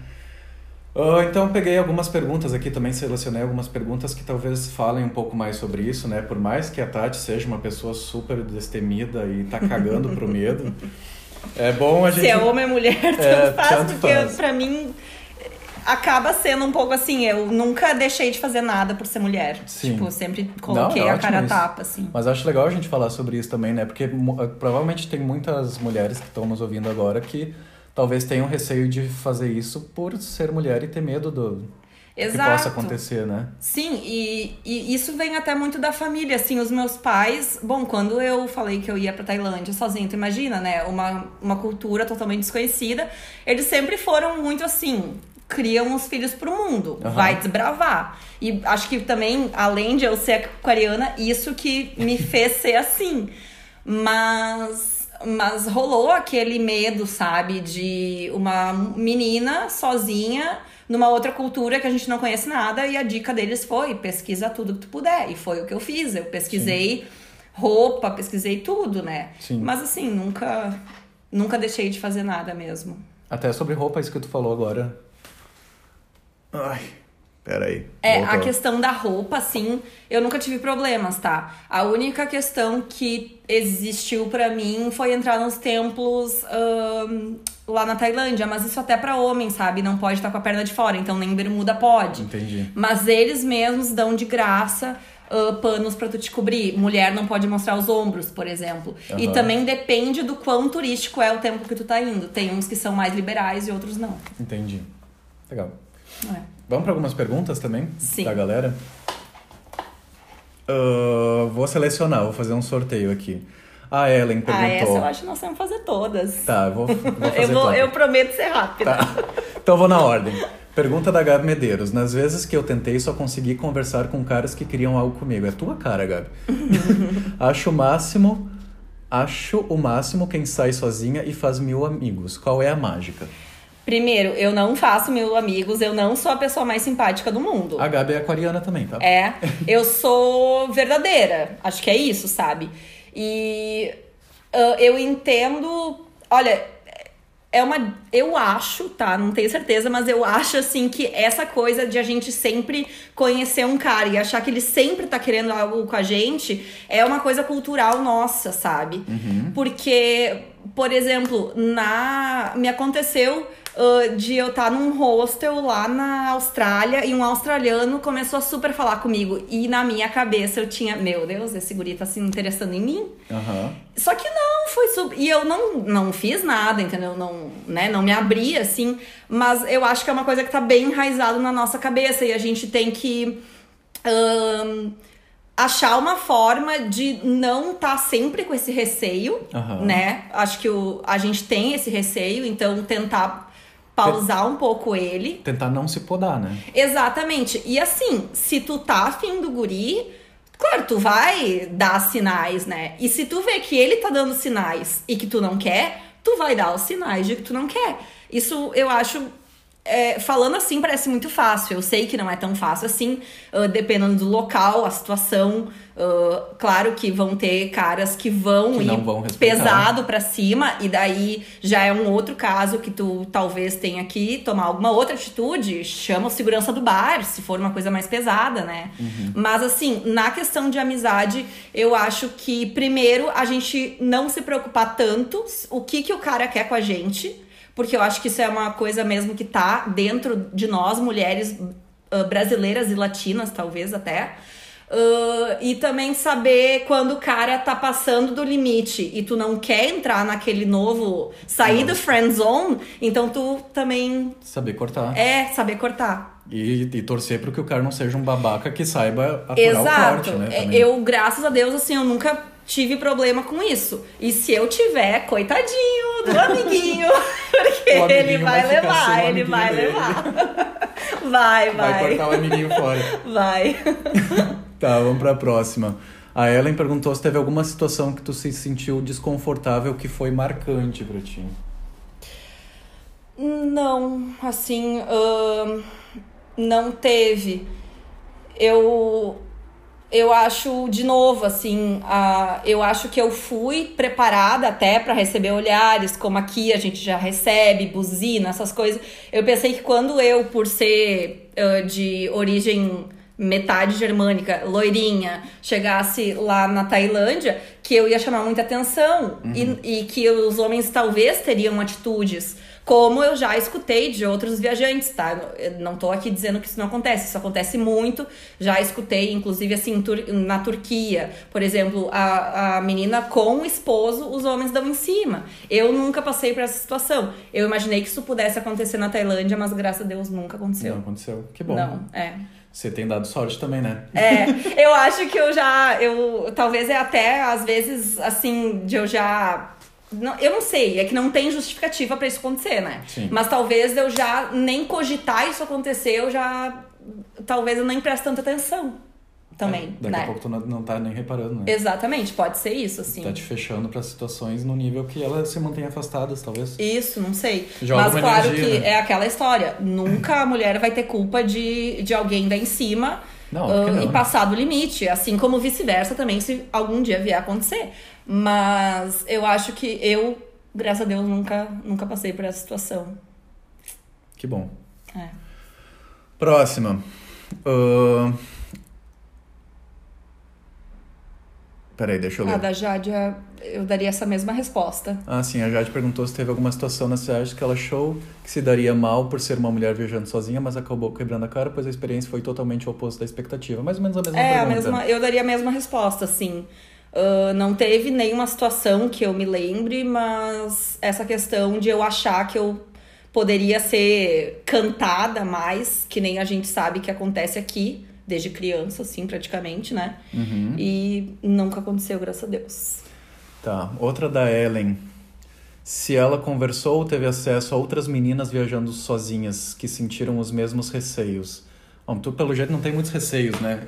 Uh, então peguei algumas perguntas aqui também, selecionei algumas perguntas que talvez falem um pouco mais sobre isso, né? Por mais que a Tati seja uma pessoa super destemida e tá cagando pro medo, é bom a gente... Se é homem ou mulher, tanto é, faz, tanto porque faz. pra mim acaba sendo um pouco assim, eu nunca deixei de fazer nada por ser mulher. Sim. Tipo, sempre coloquei Não, é a cara a tapa, assim. Mas acho legal a gente falar sobre isso também, né? Porque provavelmente tem muitas mulheres que estão nos ouvindo agora que talvez tenham receio de fazer isso por ser mulher e ter medo do Exato. que possa acontecer, né? Sim, e, e isso vem até muito da família, assim, os meus pais, bom, quando eu falei que eu ia pra Tailândia sozinha, tu imagina, né, uma, uma cultura totalmente desconhecida, eles sempre foram muito assim, criam os filhos pro mundo, uhum. vai desbravar. E acho que também, além de eu ser aquariana, isso que me fez ser assim. Mas mas rolou aquele medo, sabe, de uma menina sozinha numa outra cultura que a gente não conhece nada e a dica deles foi pesquisa tudo que tu puder e foi o que eu fiz. Eu pesquisei Sim. roupa, pesquisei tudo, né? Sim. Mas assim, nunca nunca deixei de fazer nada mesmo. Até sobre roupa, isso que tu falou agora. Ai, Peraí. É, voltou. a questão da roupa, assim, eu nunca tive problemas, tá? A única questão que existiu para mim foi entrar nos templos um, lá na Tailândia, mas isso até para homem, sabe? Não pode estar com a perna de fora, então nem bermuda pode. Entendi. Mas eles mesmos dão de graça uh, panos para tu te cobrir. Mulher não pode mostrar os ombros, por exemplo. Uhum. E também depende do quão turístico é o tempo que tu tá indo. Tem uns que são mais liberais e outros não. Entendi. Legal. É. Vamos para algumas perguntas também? Sim. Da galera? Uh, vou selecionar, vou fazer um sorteio aqui. A Ellen perguntou. Ah, essa eu acho que nós vamos fazer todas. Tá, vou, vou fazer eu, vou, eu prometo ser rápida. Tá. Então vou na ordem. Pergunta da Gabi Medeiros. Nas vezes que eu tentei, só consegui conversar com caras que queriam algo comigo. É tua cara, Gabi. acho o máximo. Acho o máximo quem sai sozinha e faz mil amigos. Qual é a mágica? Primeiro, eu não faço mil amigos, eu não sou a pessoa mais simpática do mundo. A Gabi é aquariana também, tá? É. Eu sou verdadeira. Acho que é isso, sabe? E uh, eu entendo. Olha, é uma. Eu acho, tá? Não tenho certeza, mas eu acho assim que essa coisa de a gente sempre conhecer um cara e achar que ele sempre tá querendo algo com a gente é uma coisa cultural nossa, sabe? Porque, por exemplo, na. Me aconteceu. Uh, de eu estar num hostel lá na Austrália e um australiano começou a super falar comigo. E na minha cabeça eu tinha, meu Deus, esse guri tá se interessando em mim. Aham. Só que não, foi super. E eu não, não fiz nada, entendeu? Não, né, não me abri assim. Mas eu acho que é uma coisa que tá bem enraizado na nossa cabeça e a gente tem que. ahn, achar uma forma de não estar sempre com esse receio, Aham. né? Acho que o, a gente tem esse receio, então tentar pausar um pouco ele. Tentar não se podar, né? Exatamente. E assim, se tu tá afim do guri, claro, tu vai dar sinais, né? E se tu vê que ele tá dando sinais e que tu não quer, tu vai dar os sinais de que tu não quer. Isso eu acho. É, falando assim parece muito fácil. Eu sei que não é tão fácil assim, ah, dependendo do local, a situação. ah, claro que vão ter caras que vão Que ir vão pesado pra cima, e daí já é um outro caso que tu talvez tenha que tomar alguma outra atitude, chama o segurança do bar, se for uma coisa mais pesada, né? Mas assim, na questão de amizade, eu acho que primeiro a gente não se preocupar tanto o que que o cara quer com a gente, porque eu acho que isso é uma coisa mesmo que tá dentro de nós, mulheres ah, brasileiras e latinas, talvez até. Ah, e também saber quando o cara tá passando do limite e tu não quer entrar naquele novo. sair do friend zone, então tu também Saber cortar. é saber cortar. E, e torcer para que o cara não seja um babaca que saiba aturar Exato. o corte, né? É, também. Eu, graças a Deus, assim, eu nunca tive problema com isso. E se eu tiver, coitadinho do amiguinho, porque amiguinho ele vai, levar, ele vai dele. levar. Vai, Vai vai. cortar o amiguinho fora. Vai. Tá, vamos pra próxima. A Ellen perguntou se teve alguma situação que tu se sentiu desconfortável que foi marcante pra ti. Não, assim, ahn, não teve. Eu eu acho de novo assim, a, eu acho que eu fui preparada até para receber olhares, como aqui a gente já recebe, buzina, essas coisas. Eu pensei que quando eu, por ser ah, de origem metade germânica, loirinha, chegasse lá na Tailândia, que eu ia chamar muita atenção e, e que os homens talvez teriam atitudes. Como eu já escutei de outros viajantes, tá? Eu não tô aqui dizendo que isso não acontece, isso acontece muito. Já escutei, inclusive, assim, na Turquia, por exemplo, a, a menina com o esposo, os homens dão em cima. Eu nunca passei por essa situação. Eu imaginei que isso pudesse acontecer na Tailândia, mas graças a Deus nunca aconteceu. Não aconteceu. Que bom. Não, é. Você tem dado sorte também, né? É, eu acho que eu já. Eu, talvez é até, às vezes, assim, de eu já. Não, eu não sei, é que não tem justificativa pra isso acontecer, né? Sim. Mas talvez eu já nem cogitar isso acontecer, eu já. Talvez eu nem preste tanta atenção também, É, Daqui né? a pouco tu não, não tá nem reparando, né? Exatamente, pode ser isso, assim. Tá te fechando pra situações no nível que elas se mantêm afastadas, talvez. Isso, não sei. Joga Mas claro energia, que né? é aquela história. Nunca a mulher vai ter culpa de, de alguém dar em cima Não, e né? passar do limite. Assim como vice-versa também, se algum dia vier a acontecer. Mas eu acho que eu, graças a Deus, nunca, nunca passei por essa situação. Que bom. É. Próxima. Ahn, Peraí, deixa eu ler. A da Jádia, eu daria essa mesma resposta. Ah, sim, a Jade perguntou se teve alguma situação nessa viagem que ela achou que se daria mal por ser uma mulher viajando sozinha, mas acabou quebrando a cara, pois a experiência foi totalmente o oposto da expectativa. Mais ou menos a mesma É, a pergunta. mesma, eu daria a mesma resposta, assim. Ah, não teve nenhuma situação que eu me lembre, mas essa questão de eu achar que eu poderia ser cantada mais, que nem a gente sabe que acontece aqui, desde criança, assim, praticamente, né? Uhum. E nunca aconteceu, graças a Deus. Tá, outra da Ellen. Se ela conversou ou teve acesso a outras meninas viajando sozinhas que sentiram os mesmos receios. Bom, tu pelo jeito não tem muitos receios, né?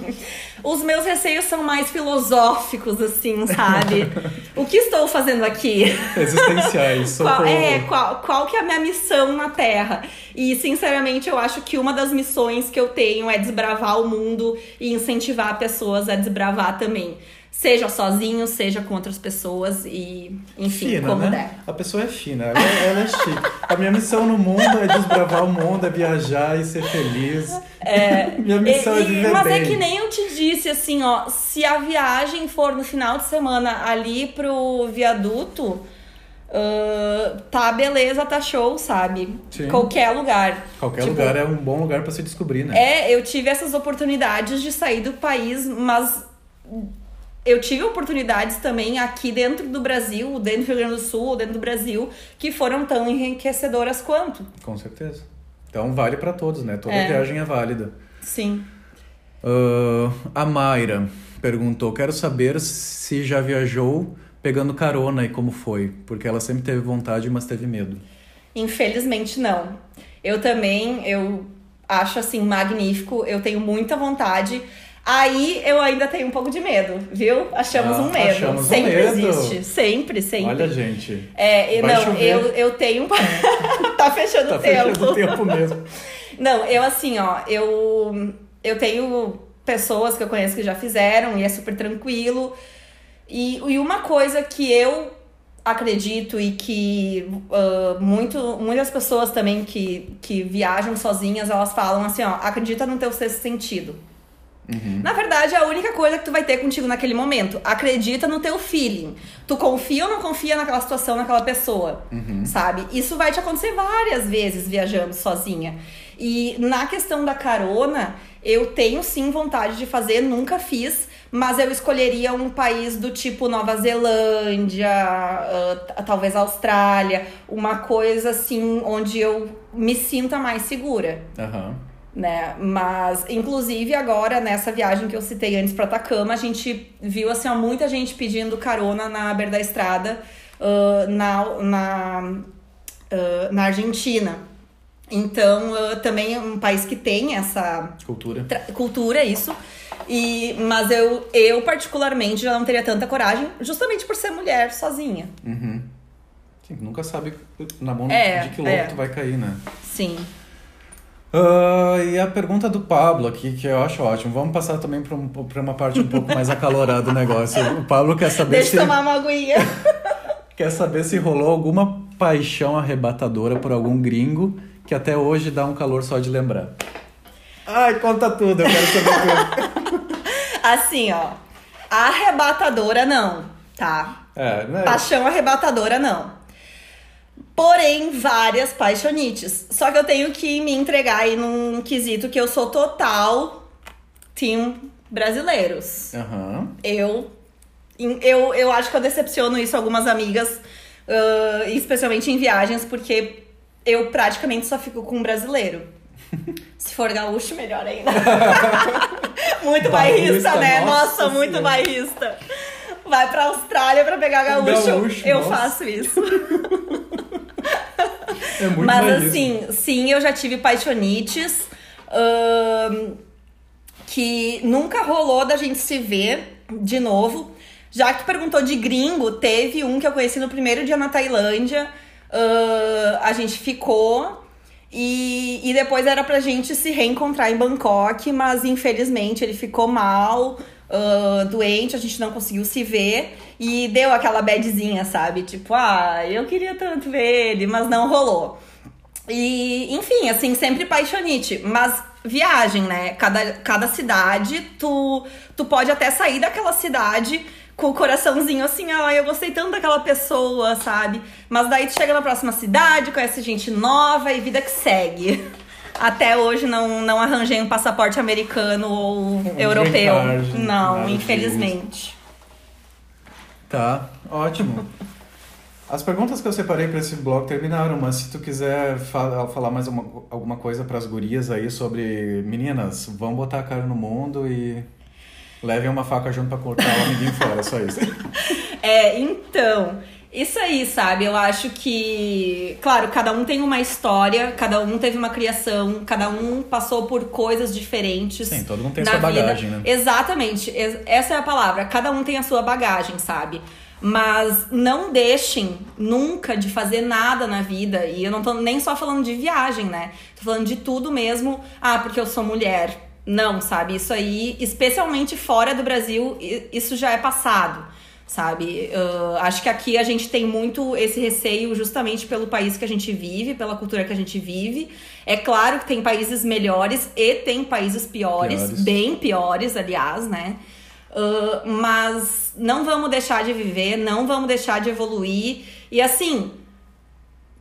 Os meus receios são mais filosóficos, assim, sabe? o que estou fazendo aqui? Existenciais, Qual, socorro. é, qual, qual que é a minha missão na Terra? E, sinceramente, eu acho que uma das missões que eu tenho é desbravar o mundo e incentivar pessoas a desbravar também. Seja sozinho, seja com outras pessoas e, enfim, fina, como né? der. A pessoa é fina, ela, ela é chique. A minha missão no mundo é desbravar o mundo, é viajar e ser feliz. É, minha missão e- é e- viver mas bem. é que nem eu te disse, assim, ó, se a viagem for no final de semana ali pro viaduto, ah, tá beleza, tá show, sabe? Sim. Qualquer lugar. Qualquer Tipo, lugar é um bom lugar pra se descobrir, né? É, eu tive essas oportunidades de sair do país, mas eu tive oportunidades também aqui dentro do Brasil, dentro do Rio Grande do Sul, dentro do Brasil, que foram tão enriquecedoras quanto. Com certeza. Então vale pra todos, né? Toda É. viagem é válida. Sim. Ah, a Mayra perguntou: Quero saber se já viajou pegando carona e como foi. Porque ela sempre teve vontade, mas teve medo. Infelizmente não. Eu também, eu acho assim magnífico, eu tenho muita vontade. Aí eu ainda tenho um pouco de medo, viu? Achamos Ah, um medo. achamos um sempre medo. existe, sempre, sempre. Olha, gente. É, não, chover. eu, eu tenho. tá fechando Tá o tempo. fechando o tempo mesmo. Não, eu assim, ó, eu, eu tenho pessoas que eu conheço que já fizeram e é super tranquilo. E, e uma coisa que eu acredito e que ah, muito, muitas pessoas também que, que viajam sozinhas, elas falam assim, ó, acredita no teu sexto sentido. Na verdade, é a única coisa que tu vai ter contigo naquele momento. Acredita no teu feeling. Tu confia ou não confia naquela situação, naquela pessoa, sabe? Isso vai te acontecer várias vezes viajando sozinha. E na questão da carona, eu tenho sim vontade de fazer, nunca fiz, mas eu escolheria um país do tipo Nova Zelândia, t- talvez Austrália, uma coisa assim onde eu me sinta mais segura Aham. Né? Mas, inclusive, agora, nessa viagem que eu citei antes pra Atacama, a gente viu, assim, ó, muita gente pedindo carona na beira da estrada ah, na, na, ah, na Argentina. Então, ah, também é um país que tem essa Cultura. cultura, isso. E, mas eu, eu, particularmente, já não teria tanta coragem, justamente por ser mulher sozinha. Uhum. Sim, nunca sabe na mão É, de que louco é. tu vai cair, né? Sim. Ah, e a pergunta do Pablo aqui, que eu acho ótimo. Vamos passar também para um, pra uma parte um pouco mais acalorada do negócio. O Pablo quer saber Deixa se eu tomar uma aguinha. quer saber se rolou alguma paixão arrebatadora por algum gringo que até hoje dá um calor só de lembrar. Ai, conta tudo, eu quero saber tudo. Assim, ó. Arrebatadora, não, tá? É, né? Paixão arrebatadora, não. Porém, várias paixonites. Só que eu tenho que me entregar aí num quesito que eu sou total team brasileiros. Aham. Eu, eu, eu acho que eu decepciono isso algumas amigas, ah, especialmente em viagens, porque eu praticamente só fico com um brasileiro. Se for gaúcho, melhor ainda. muito bairrista, né? nossa Nossa, muito bairrista. Vai pra Austrália pra pegar gaúcho. Gaúcho, eu nossa. faço isso. É muito Mas assim, sim, eu já tive paixonites. ahn, que nunca rolou da gente se ver de novo. Já que perguntou de gringo, teve um que eu conheci no primeiro dia na Tailândia. ahn, a gente ficou. E, e depois era pra gente se reencontrar em Bangkok, mas infelizmente ele ficou mal, ah, doente, a gente não conseguiu se ver. E deu aquela badzinha, sabe? Tipo, ah, eu queria tanto ver ele, mas não rolou. E, enfim, assim, sempre paixonite. Mas viagem, né? Cada, cada cidade, tu, tu pode até sair daquela cidade com o coraçãozinho assim, ah, eu gostei tanto daquela pessoa, sabe? Mas daí tu chega na próxima cidade, conhece gente nova e vida que segue. Até hoje não, não arranjei um passaporte americano ou Um europeu. card, não, infelizmente. Tá, ótimo. As perguntas que eu separei para esse blog terminaram, mas se tu quiser fa- falar mais uma, alguma coisa para as gurias aí sobre meninas, vão botar a cara no mundo e levem uma faca junto para cortar o amiguinho fora, só isso. É, então, isso aí, sabe? Eu acho que, claro, cada um tem uma história, cada um teve uma criação, cada um passou por coisas diferentes. Sim, todo mundo tem sua vida. bagagem, né? Exatamente, ex- essa é a palavra. Cada um tem a sua bagagem, sabe? Mas não deixem nunca de fazer nada na vida. E eu não tô nem só falando de viagem, né? Tô falando de tudo mesmo. Ah, porque eu sou mulher. Não, sabe? Isso aí, especialmente fora do Brasil, isso já é passado, sabe? Uh, acho que aqui a gente tem muito esse receio justamente pelo país que a gente vive, pela cultura que a gente vive. É claro que tem países melhores e tem países piores, piores. bem piores, aliás, né? Uh, mas não vamos deixar de viver, não vamos deixar de evoluir. E assim,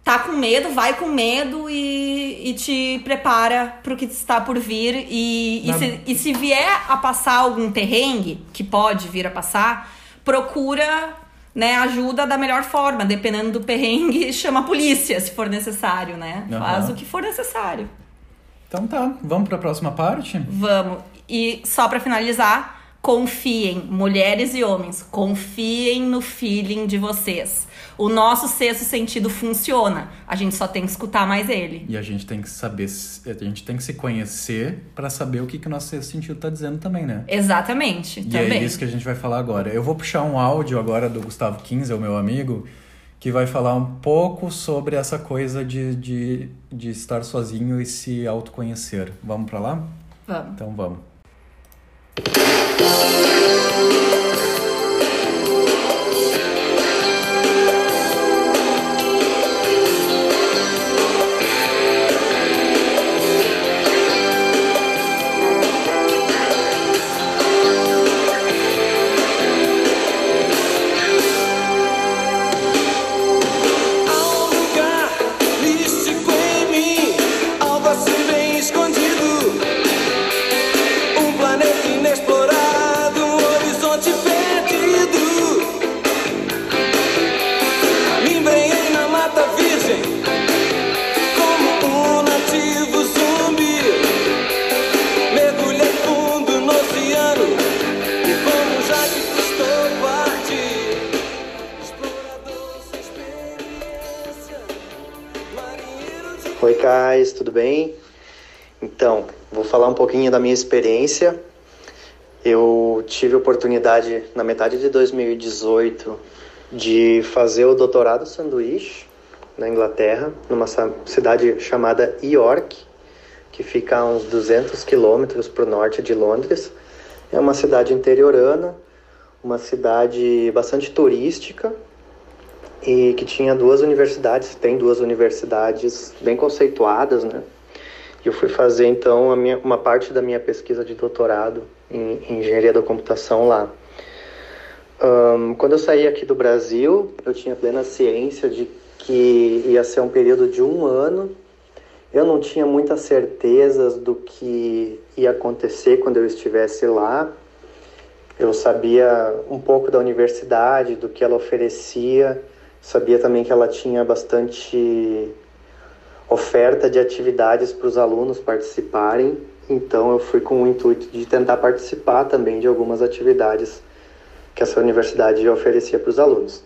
tá com medo, vai com medo e, e te prepara pro que está por vir. E, e, se, e se vier a passar algum terrengue, que pode vir a passar, procura né, ajuda da melhor forma. Dependendo do perrengue, chama a polícia, se for necessário, né? Uhum. Faz o que for necessário. Então tá, vamos para a próxima parte? Vamos. E só para finalizar, confiem, mulheres e homens, confiem no feeling de vocês o nosso sexto sentido funciona. A gente só tem que escutar mais ele. E a gente tem que saber, a gente tem que se conhecer para saber o que, que o nosso sexto sentido tá dizendo também, né? Exatamente. E também. é isso que a gente vai falar agora. Eu vou puxar um áudio agora do Gustavo o meu amigo, que vai falar um pouco sobre essa coisa de, de, de estar sozinho e se autoconhecer. Vamos para lá? Vamos. Então vamos. Experiência. Eu tive oportunidade, na metade de 2018, de fazer o doutorado sanduíche na Inglaterra, numa cidade chamada York, que fica a uns 200 quilômetros para o norte de Londres. É uma cidade interiorana, uma cidade bastante turística, e que tinha duas universidades, tem duas universidades bem conceituadas, né? Eu fui fazer então minha, uma parte da minha pesquisa de doutorado em, em engenharia da computação lá. Um, quando eu saí aqui do Brasil, eu tinha plena ciência de que ia ser um período de um ano. Eu não tinha muitas certezas do que ia acontecer quando eu estivesse lá. Eu sabia um pouco da universidade, do que ela oferecia, Sabia também que ela tinha bastante oferta de atividades para os alunos participarem, então eu fui com o intuito de tentar participar também de algumas atividades que essa universidade oferecia para os alunos.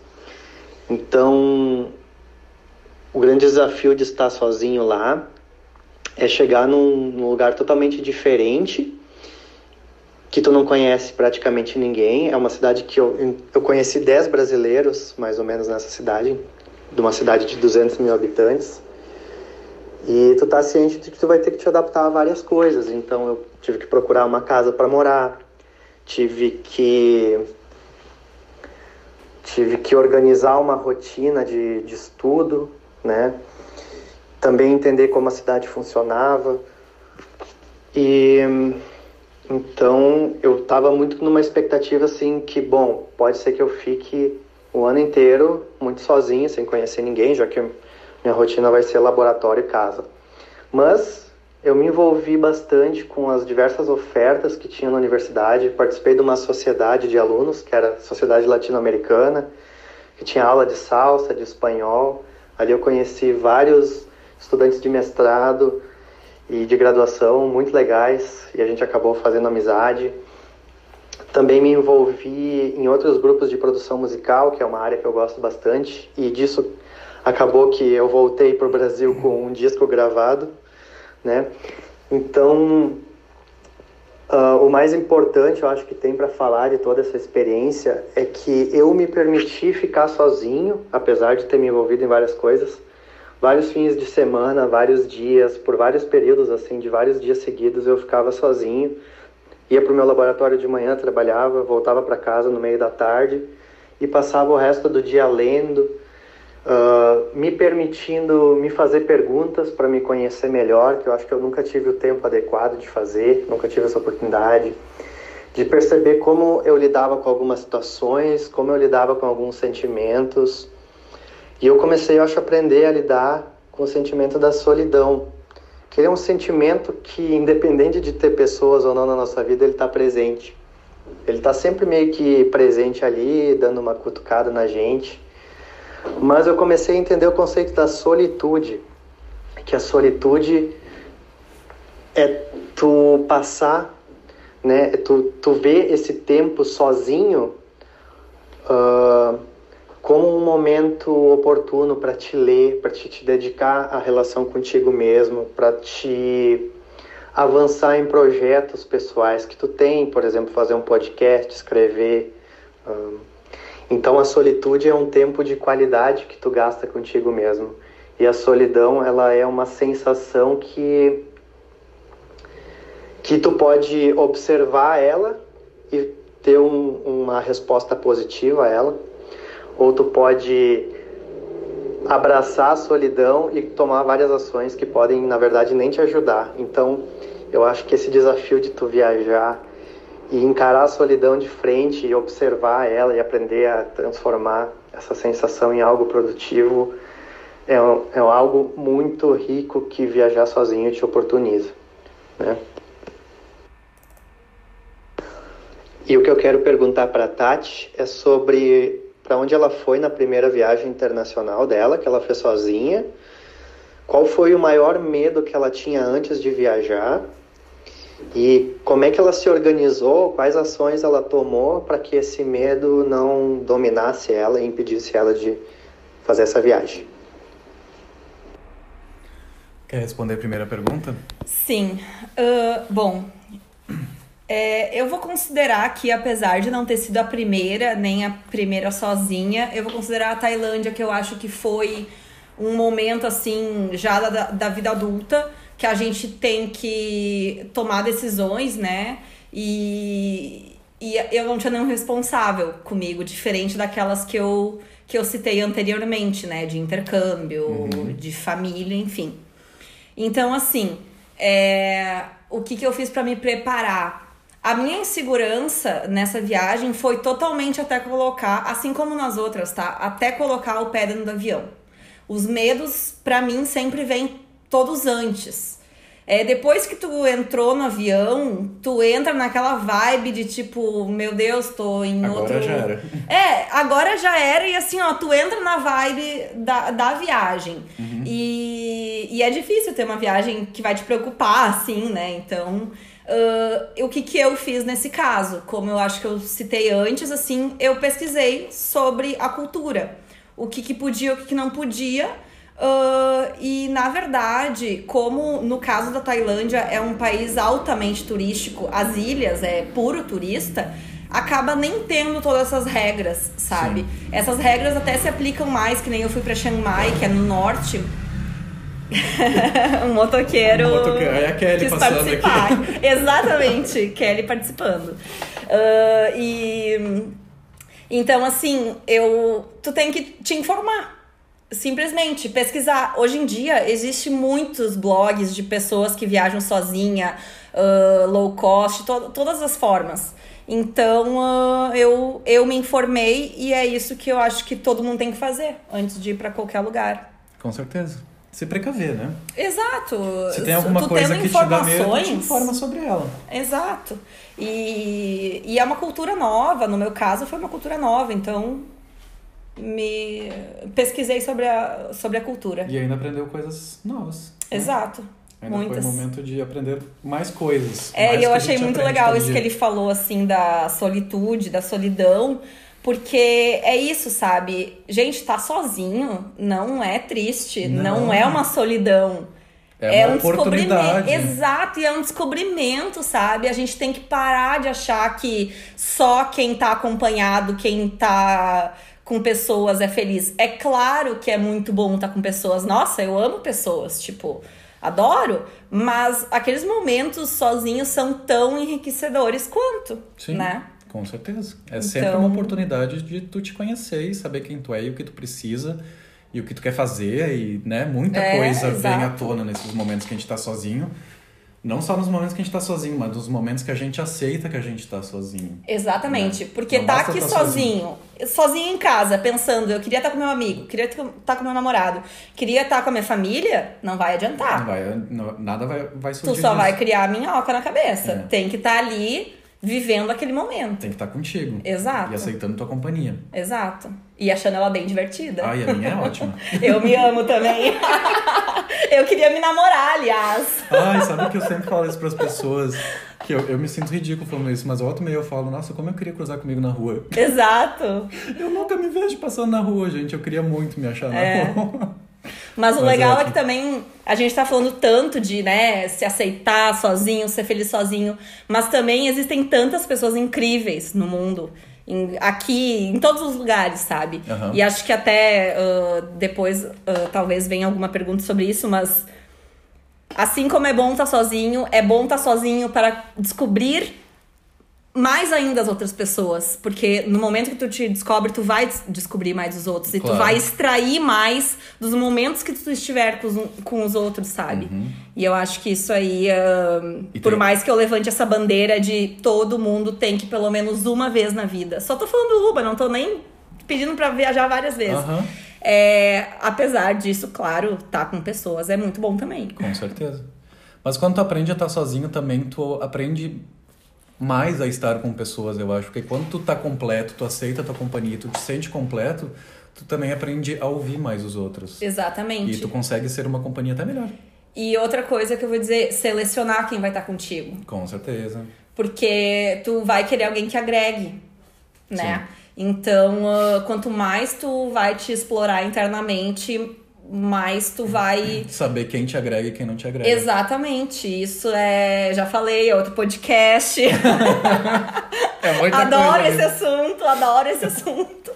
Então, o grande desafio de estar sozinho lá é chegar num, num lugar totalmente diferente que tu não conhece praticamente ninguém. É uma cidade que eu, eu conheci 10 brasileiros, mais ou menos, nessa cidade, de uma cidade de 200 mil habitantes. E tu tá ciente de que tu vai ter que te adaptar a várias coisas. Então eu tive que procurar uma casa para morar, tive que tive que organizar uma rotina de, de estudo, né? Também entender como a cidade funcionava. E então eu estava muito numa expectativa assim que, bom, pode ser que eu fique o ano inteiro muito sozinho, sem conhecer ninguém, já que minha rotina vai ser laboratório e casa. Mas eu me envolvi bastante com as diversas ofertas que tinha na universidade, participei de uma sociedade de alunos, que era a Sociedade Latino-Americana, que tinha aula de salsa, de espanhol. Ali eu conheci vários estudantes de mestrado, e de graduação muito legais e a gente acabou fazendo amizade. Também me envolvi em outros grupos de produção musical, que é uma área que eu gosto bastante, e disso acabou que eu voltei para o Brasil com um disco gravado, né? Então, uh, o mais importante, eu acho que tem para falar de toda essa experiência é que eu me permiti ficar sozinho, apesar de ter me envolvido em várias coisas, vários fins de semana, vários dias, por vários períodos assim, de vários dias seguidos eu ficava sozinho. Ia para o meu laboratório de manhã, trabalhava, voltava para casa no meio da tarde e passava o resto do dia lendo, uh, me permitindo me fazer perguntas para me conhecer melhor, que eu acho que eu nunca tive o tempo adequado de fazer, nunca tive essa oportunidade de perceber como eu lidava com algumas situações, como eu lidava com alguns sentimentos. E eu comecei, eu acho, a aprender a lidar com o sentimento da solidão, que é um sentimento que, independente de ter pessoas ou não na nossa vida, ele está presente. Ele está sempre meio que presente ali, dando uma cutucada na gente. Mas eu comecei a entender o conceito da solitude, que a solitude é tu passar, né, é tu, tu ver esse tempo sozinho uh, como um momento oportuno para te ler, para te, te dedicar à relação contigo mesmo, para te avançar em projetos pessoais que tu tem, por exemplo, fazer um podcast, escrever. Um, então a solitude é um tempo de qualidade que tu gasta contigo mesmo. E a solidão, ela é uma sensação que que tu pode observar ela e ter um, uma resposta positiva a ela, ou tu pode abraçar a solidão e tomar várias ações que podem, na verdade, nem te ajudar. Então, eu acho que esse desafio de tu viajar e encarar a solidão de frente e observar ela e aprender a transformar essa sensação em algo produtivo é, é algo muito rico que viajar sozinho te oportuniza, né? E o que eu quero perguntar para Tati é sobre para onde ela foi na primeira viagem internacional dela, que ela fez sozinha. Qual foi o maior medo que ela tinha antes de viajar? E como é que ela se organizou? Quais ações ela tomou para que esse medo não dominasse ela e impedisse ela de fazer essa viagem? Quer responder a primeira pergunta? Sim. Uh, bom, é, eu vou considerar que, apesar de não ter sido a primeira, nem a primeira sozinha, eu vou considerar a Tailândia, que eu acho que foi um momento, assim, já da, da vida adulta, que a gente tem que tomar decisões, né? E, e eu não tinha nenhum responsável comigo, diferente daquelas que eu, que eu citei anteriormente, né? De intercâmbio, uhum. de família, enfim. Então, assim, é, o que, que eu fiz para me preparar? A minha insegurança nessa viagem foi totalmente até colocar, assim como nas outras, tá? Até colocar o pé dentro do avião. Os medos, para mim, sempre vêm todos antes. É, depois que tu entrou no avião, tu entra naquela vibe de tipo, meu Deus, tô em agora outro. Agora já era. É, agora já era, e assim, ó, tu entra na vibe da, da viagem. Uhum. E, e é difícil ter uma viagem que vai te preocupar, assim, né? Então. Uh, o que, que eu fiz nesse caso? Como eu acho que eu citei antes, assim, eu pesquisei sobre a cultura. O que, que podia, o que, que não podia. Uh, e na verdade, como no caso da Tailândia é um país altamente turístico, as ilhas é puro turista, acaba nem tendo todas essas regras, sabe? Sim. Essas regras até se aplicam mais, que nem eu fui para Chiang Mai, que é no norte, um motoqueiro. Um motoqueiro. É a Kelly passando participar. aqui. Exatamente, Kelly participando. Uh, e então, assim, eu. Tu tem que te informar. Simplesmente pesquisar. Hoje em dia existe muitos blogs de pessoas que viajam sozinha, uh, low cost, to todas as formas. Então uh, eu, eu me informei e é isso que eu acho que todo mundo tem que fazer antes de ir para qualquer lugar. Com certeza se precaver, né? Exato. Se tem alguma tu coisa que te dá medo, te informa sobre ela. Exato. E, e é uma cultura nova, no meu caso foi uma cultura nova, então me pesquisei sobre a, sobre a cultura. E ainda aprendeu coisas novas. Né? Exato. Ainda Muitas. foi o momento de aprender mais coisas. É, e eu achei muito legal isso que ele falou, assim, da solitude, da solidão, porque é isso, sabe? Gente, tá sozinho não é triste, não, não é uma solidão. É, é um descobrimento. Exato, e é um descobrimento, sabe? A gente tem que parar de achar que só quem tá acompanhado, quem tá com pessoas é feliz. É claro que é muito bom estar com pessoas. Nossa, eu amo pessoas, tipo, adoro, mas aqueles momentos sozinhos são tão enriquecedores quanto, Sim. né? Com certeza. É Então- sempre uma oportunidade de tu te conhecer e saber quem tu é e o que tu precisa e o que tu quer fazer e, né, muita É, coisa vem à exato. tona nesses momentos que a gente tá sozinho. Não só nos momentos que a gente tá sozinho, mas nos momentos que a gente aceita que a gente tá sozinho. Exatamente, Né? porque Não tá aqui tá sozinho, sozinho em casa, pensando, eu queria estar com meu amigo, queria estar com meu namorado, queria estar com a minha família, não vai adiantar. Não vai, não- nada vai, vai surgir tu só vai disso. criar minhoca na cabeça. É. Tem que estar ali vivendo aquele momento. Tem que estar contigo. Exato. E aceitando tua companhia. Exato. E achando ela bem divertida. Ai, a minha é ótima. Eu me amo também. eu queria me namorar, aliás. Ai, sabe que eu sempre falo isso pras pessoas? Que eu, eu me sinto ridículo falando isso, mas volta e meia eu falo, nossa, como eu queria cruzar comigo na rua. Exato. Eu nunca me vejo passando na rua, gente. Eu queria muito me achar na É. rua. Mas o Mas legal é ótimo. que também a gente tá falando tanto de, né, se aceitar sozinho, ser feliz sozinho, mas também existem tantas pessoas incríveis no mundo. Em- aqui, em todos os lugares, sabe? Aham. E acho que até ah, depois ah, talvez venha alguma pergunta sobre isso, mas assim como é bom estar sozinho, é bom estar sozinho para descobrir mais ainda as outras pessoas. Porque no momento que tu te descobre, tu vai des- descobrir mais os outros. E tu Claro. vai extrair mais dos momentos que tu estiver com os, com os outros, sabe? E eu acho que isso aí, E por tem- mais que eu levante essa bandeira de todo mundo tem que pelo menos uma vez na vida. Só tô falando do Uber, não tô nem pedindo pra viajar várias vezes. Aham. É, apesar disso, claro, tá com pessoas é muito bom também. Com certeza. Mas quando tu aprende a estar sozinho também, tu aprende mais a estar com pessoas, eu acho. Porque quando tu tá completo, tu aceita a tua companhia, tu te sente completo, tu também aprende a ouvir mais os outros. Exatamente. E tu consegue ser uma companhia até melhor. E outra coisa que eu vou dizer, selecionar quem vai estar contigo. Com certeza. Porque tu vai querer alguém que agregue, né? Então, ah, quanto mais tu vai te explorar internamente, mais tu vai. Saber quem te agrega e quem não te agrega. Exatamente. Isso é. Já falei, é outro podcast. É muita adoro coisa esse mesmo. assunto, adoro esse assunto.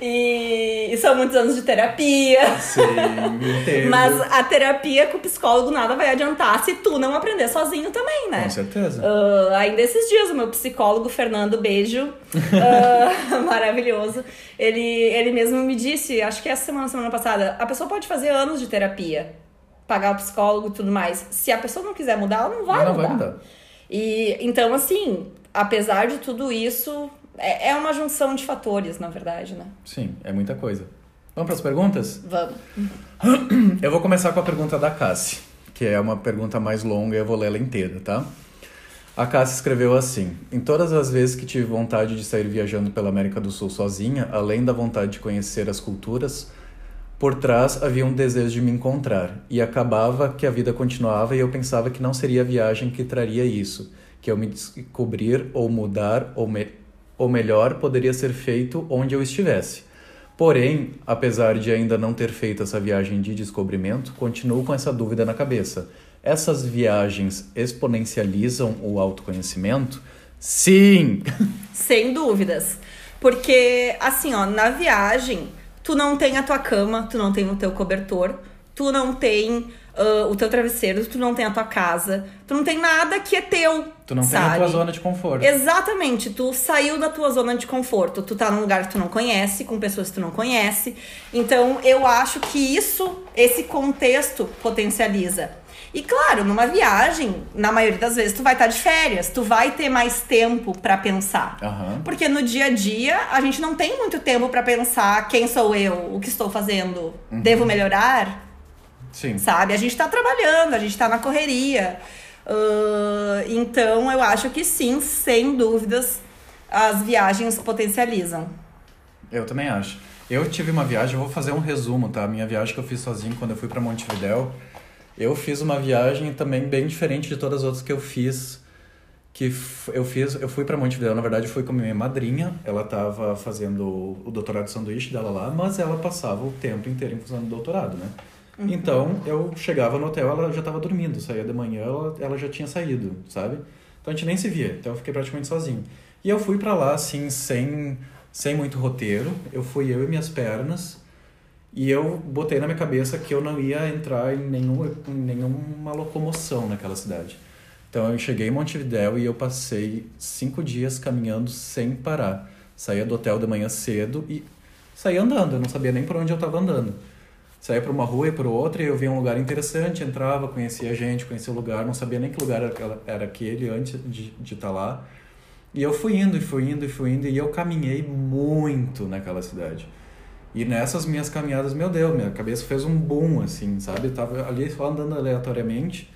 E, e são muitos anos de terapia. Sim, entendo. Mas a terapia com o psicólogo nada vai adiantar se tu não aprender sozinho também, né? Com certeza. Ah, ainda esses dias, o meu psicólogo, Fernando, beijo, ah, maravilhoso, ele, ele mesmo me disse, acho que essa semana, semana passada, a pessoa pode fazer anos de terapia, pagar o psicólogo e tudo mais. Se a pessoa não quiser mudar, ela não vai não mudar. vai mudar. E então, assim, apesar de tudo isso, é, é uma junção de fatores, na verdade, né? Sim, é muita coisa. Vamos para as perguntas? Vamos. Eu vou começar com a pergunta da Cassie, que é uma pergunta mais longa e eu vou ler ela inteira, tá? A Cassie escreveu assim: Em todas as vezes que tive vontade de sair viajando pela América do Sul sozinha, além da vontade de conhecer as culturas, por trás havia um desejo de me encontrar, e acabava que a vida continuava e eu pensava que não seria a viagem que traria isso, que eu me descobrir ou mudar, ou, me ou melhor, poderia ser feito onde eu estivesse. Porém, apesar de ainda não ter feito essa viagem de descobrimento, continuo com essa dúvida na cabeça. Essas viagens exponencializam o autoconhecimento? Sim! Sem dúvidas. Porque, assim, ó, na viagem, tu não tem a tua cama, tu não tem o teu cobertor, tu não tem ah, o teu travesseiro, tu não tem a tua casa, tu não tem nada que é teu. Tu não sabe? tem a tua zona de conforto. Exatamente, tu saiu da tua zona de conforto, tu tá num lugar que tu não conhece, com pessoas que tu não conhece. Então, eu acho que isso, esse contexto potencializa. E claro, numa viagem, na maioria das vezes tu vai estar de férias, tu vai ter mais tempo pra pensar. Aham. Porque no dia a dia a gente não tem muito tempo pra pensar quem sou eu, o que estou fazendo, devo melhorar, Sim. sabe? A gente tá trabalhando, a gente tá na correria. Ah, então eu acho que sim, sem dúvidas, as viagens potencializam. Eu também acho. Eu tive uma viagem, eu vou fazer um resumo, tá? A minha viagem que eu fiz sozinho quando eu fui pra Montevidéu. Eu fiz uma viagem também bem diferente de todas as outras que eu fiz. Que eu fiz, eu fui pra Montevidéu, na verdade, fui com a minha madrinha. Ela tava fazendo o doutorado de sanduíche dela lá, mas ela passava o tempo inteiro fazendo doutorado, né? Então, eu chegava no hotel, ela já tava dormindo. Saía de manhã, ela, ela já tinha saído, sabe? Então a gente nem se via. Então eu fiquei praticamente sozinho. E eu fui pra lá, assim, sem, sem muito roteiro. Eu fui eu e minhas pernas. E eu botei na minha cabeça que eu não ia entrar em, nenhum, em nenhuma locomoção naquela cidade. Então eu cheguei em Montevidéu e eu passei cinco dias caminhando sem parar. Saía do hotel de manhã cedo e saía andando, eu não sabia nem por onde eu estava andando. Saía para uma rua e para outra e eu via um lugar interessante, entrava, conhecia gente, conhecia o lugar, não sabia nem que lugar era, aquele antes de, de estar tá lá. E eu fui indo, e fui indo, e fui indo, e eu caminhei muito naquela cidade. E nessas minhas caminhadas, meu Deus, minha cabeça fez um boom, assim, sabe? Eu tava ali só andando aleatoriamente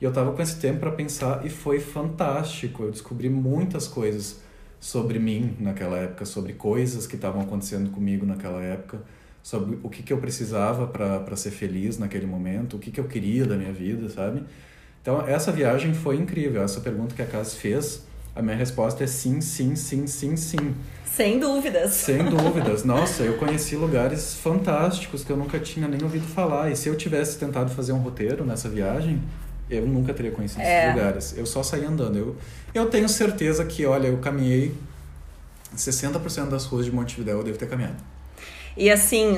e eu tava com esse tempo para pensar e foi fantástico. Eu descobri muitas coisas sobre mim naquela época, sobre coisas que estavam acontecendo comigo naquela época, sobre o que, que eu precisava para ser feliz naquele momento, o que, que eu queria da minha vida, sabe? Então, essa viagem foi incrível. Essa pergunta que a Cas fez, a minha resposta é sim, sim, sim, sim, sim. Sem dúvidas. Sem dúvidas. Nossa, eu conheci lugares fantásticos que eu nunca tinha nem ouvido falar. E se eu tivesse tentado fazer um roteiro nessa viagem, eu nunca teria conhecido é. esses lugares. Eu só saí andando. Eu, eu tenho certeza que, olha, eu caminhei 60% das ruas de Montevidéu, eu devo ter caminhado. E assim,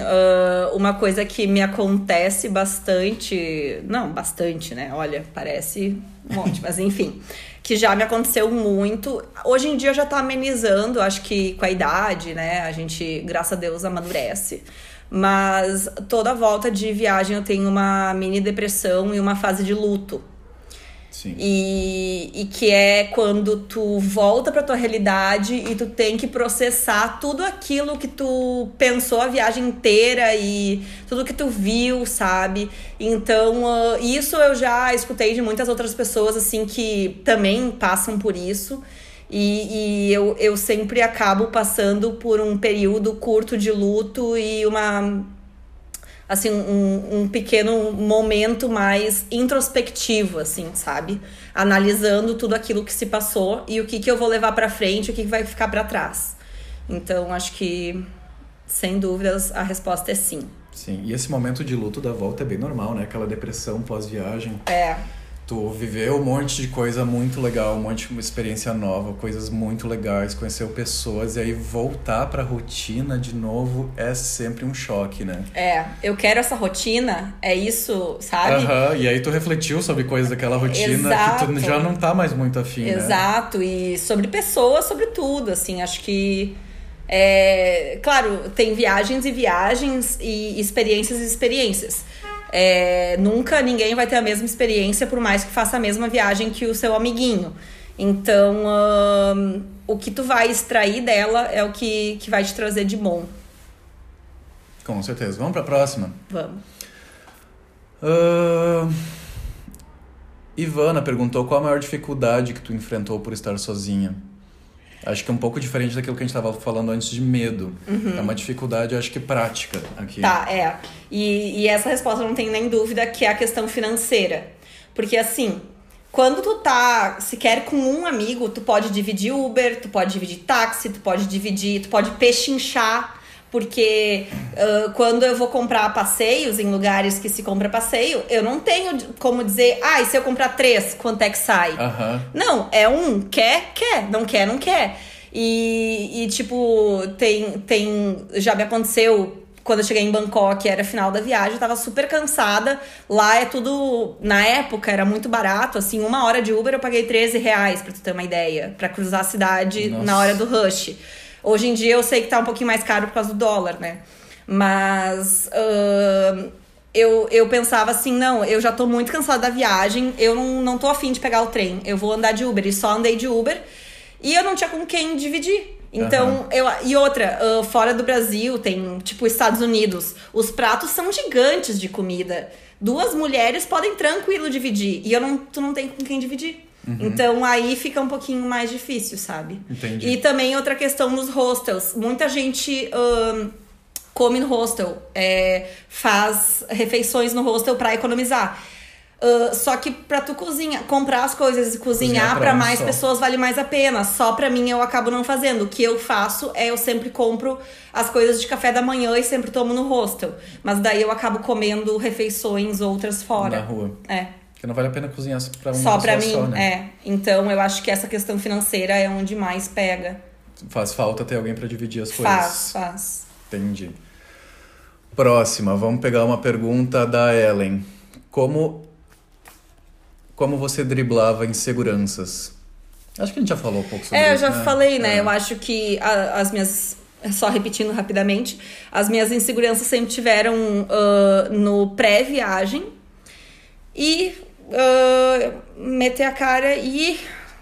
uma coisa que me acontece bastante. Não, bastante, né? Olha, parece um monte, mas enfim que já me aconteceu muito. Hoje em dia já tá amenizando, acho que com a idade, né? A gente, graças a Deus, amadurece. Mas toda volta de viagem eu tenho uma mini depressão e uma fase de luto. Sim. E, e que é quando tu volta pra tua realidade e tu tem que processar tudo aquilo que tu pensou a viagem inteira e tudo que tu viu, sabe? Então, uh, isso eu já escutei de muitas outras pessoas, assim, que também passam por isso. E, e, eu, eu sempre acabo passando por um período curto de luto e uma assim, um, um pequeno momento mais introspectivo, assim, sabe? Analisando tudo aquilo que se passou e o que, que eu vou levar para frente, o que, que vai ficar para trás. Então, acho que, sem dúvidas, a resposta é sim. Sim, e esse momento de luto da volta é bem normal, né? Aquela depressão pós-viagem. É tu viveu um monte de coisa muito legal, um monte de experiência nova, coisas muito legais, conheceu pessoas e aí voltar pra rotina de novo é sempre um choque, né? É, eu quero essa rotina, é isso, sabe? Aham, uhum, e aí tu refletiu sobre coisas daquela rotina Exato. que tu já não tá mais muito afim, né? Exato, né? e sobre pessoas, sobre tudo, assim, acho que é, claro, tem viagens e viagens e experiências e experiências. É, nunca ninguém vai ter a mesma experiência, por mais que faça a mesma viagem que o seu amiguinho. Então, o que tu vai extrair dela é o que, que vai te trazer de bom. Com certeza. Vamos para a próxima? Vamos. Uh... Ivana perguntou qual a maior dificuldade que tu enfrentou por estar sozinha. Acho que é um pouco diferente daquilo que a gente estava falando antes de medo. Uhum. É uma dificuldade, acho que prática aqui. Tá, é. E, e essa resposta não tem nem dúvida que é a questão financeira. Porque assim, quando tu tá sequer com um amigo, tu pode dividir Uber, tu pode dividir táxi, tu pode dividir, tu pode pechinchar. Porque uh, quando eu vou comprar passeios em lugares que se compra passeio, eu não tenho como dizer, ah, e se eu comprar três, quanto é que sai? Uhum. Não, é um, quer, quer, não quer, não quer. E, e tipo, tem, tem. Já me aconteceu quando eu cheguei em Bangkok, era final da viagem, eu tava super cansada. Lá é tudo. Na época era muito barato, assim, uma hora de Uber eu paguei 13 reais, pra tu ter uma ideia, para cruzar a cidade Nossa. na hora do rush. Hoje em dia eu sei que tá um pouquinho mais caro por causa do dólar, né? Mas uh, eu, eu pensava assim, não, eu já tô muito cansada da viagem, eu não, não tô afim de pegar o trem, eu vou andar de Uber. E só andei de Uber e eu não tinha com quem dividir. Então, uhum. eu. E outra, uh, fora do Brasil, tem, tipo, Estados Unidos, os pratos são gigantes de comida. Duas mulheres podem tranquilo dividir. E eu não, tu não tem com quem dividir. Uhum. Então aí fica um pouquinho mais difícil, sabe? Entendi. E também outra questão nos hostels. Muita gente come no hostel, é, faz refeições no hostel para economizar. Uh, só que pra tu cozinhar, comprar as coisas e cozinhar, para mais só. pessoas vale mais a pena. Só pra mim eu acabo não fazendo. O que eu faço é eu sempre compro as coisas de café da manhã e sempre tomo no hostel. Mas daí eu acabo comendo refeições outras fora. Na rua. É. Porque não vale a pena cozinhar pra uma só pra mim, só, né? é. Então eu acho que essa questão financeira é onde mais pega. Faz falta ter alguém pra dividir as coisas. Faz, faz. Entendi. Próxima, vamos pegar uma pergunta da Ellen. Como como você driblava inseguranças? Acho que a gente já falou um pouco sobre É, eu isso, já né? falei, né? É. Eu acho que a- as minhas. Só repetindo rapidamente, as minhas inseguranças sempre tiveram ah, no pré-viagem e ah, meter a cara e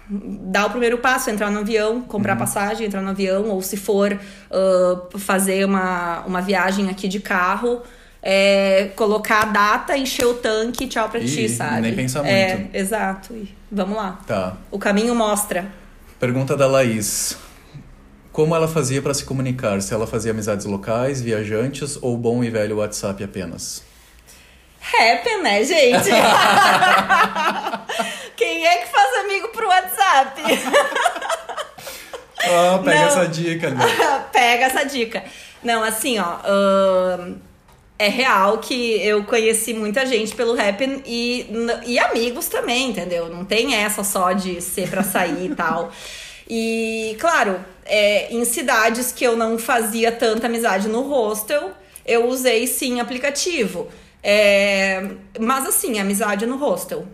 dar o primeiro passo, entrar no avião, comprar passagem, entrar no avião, ou se for ah, fazer uma, uma viagem aqui de carro, é, colocar a data, encher o tanque, tchau pra ti, Ih, sabe? nem pensar É, muito. exato. E vamos lá. Tá. O caminho mostra. Pergunta da Laís. Como ela fazia para se comunicar? Se ela fazia amizades locais, viajantes ou bom e velho WhatsApp apenas? Happy, né, gente? Quem é que faz amigo pro WhatsApp? Ah, pega Não. essa dica ali. Pega essa dica. Não, assim, ó. ahn, é real que eu conheci muita gente pelo Happn e, e amigos também, entendeu? Não tem essa só de ser pra sair e tal. E, claro, é, em cidades que eu não fazia tanta amizade no hostel, eu usei sim aplicativo. É, mas assim, amizade no hostel.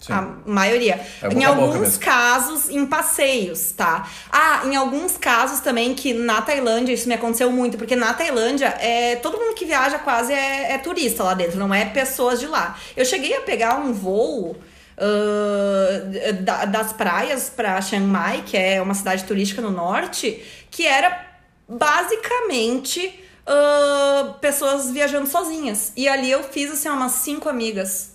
Sim. A maioria. É em alguns casos, em passeios, tá? Ah, em alguns casos também que na Tailândia isso me aconteceu muito, porque na Tailândia é, todo mundo que viaja quase é, é turista lá dentro, não é pessoas de lá. Eu cheguei a pegar um voo. ah, da- das praias pra Chiang Mai, que é uma cidade turística no norte, que era basicamente ah, pessoas viajando sozinhas. E ali eu fiz assim, umas cinco amigas.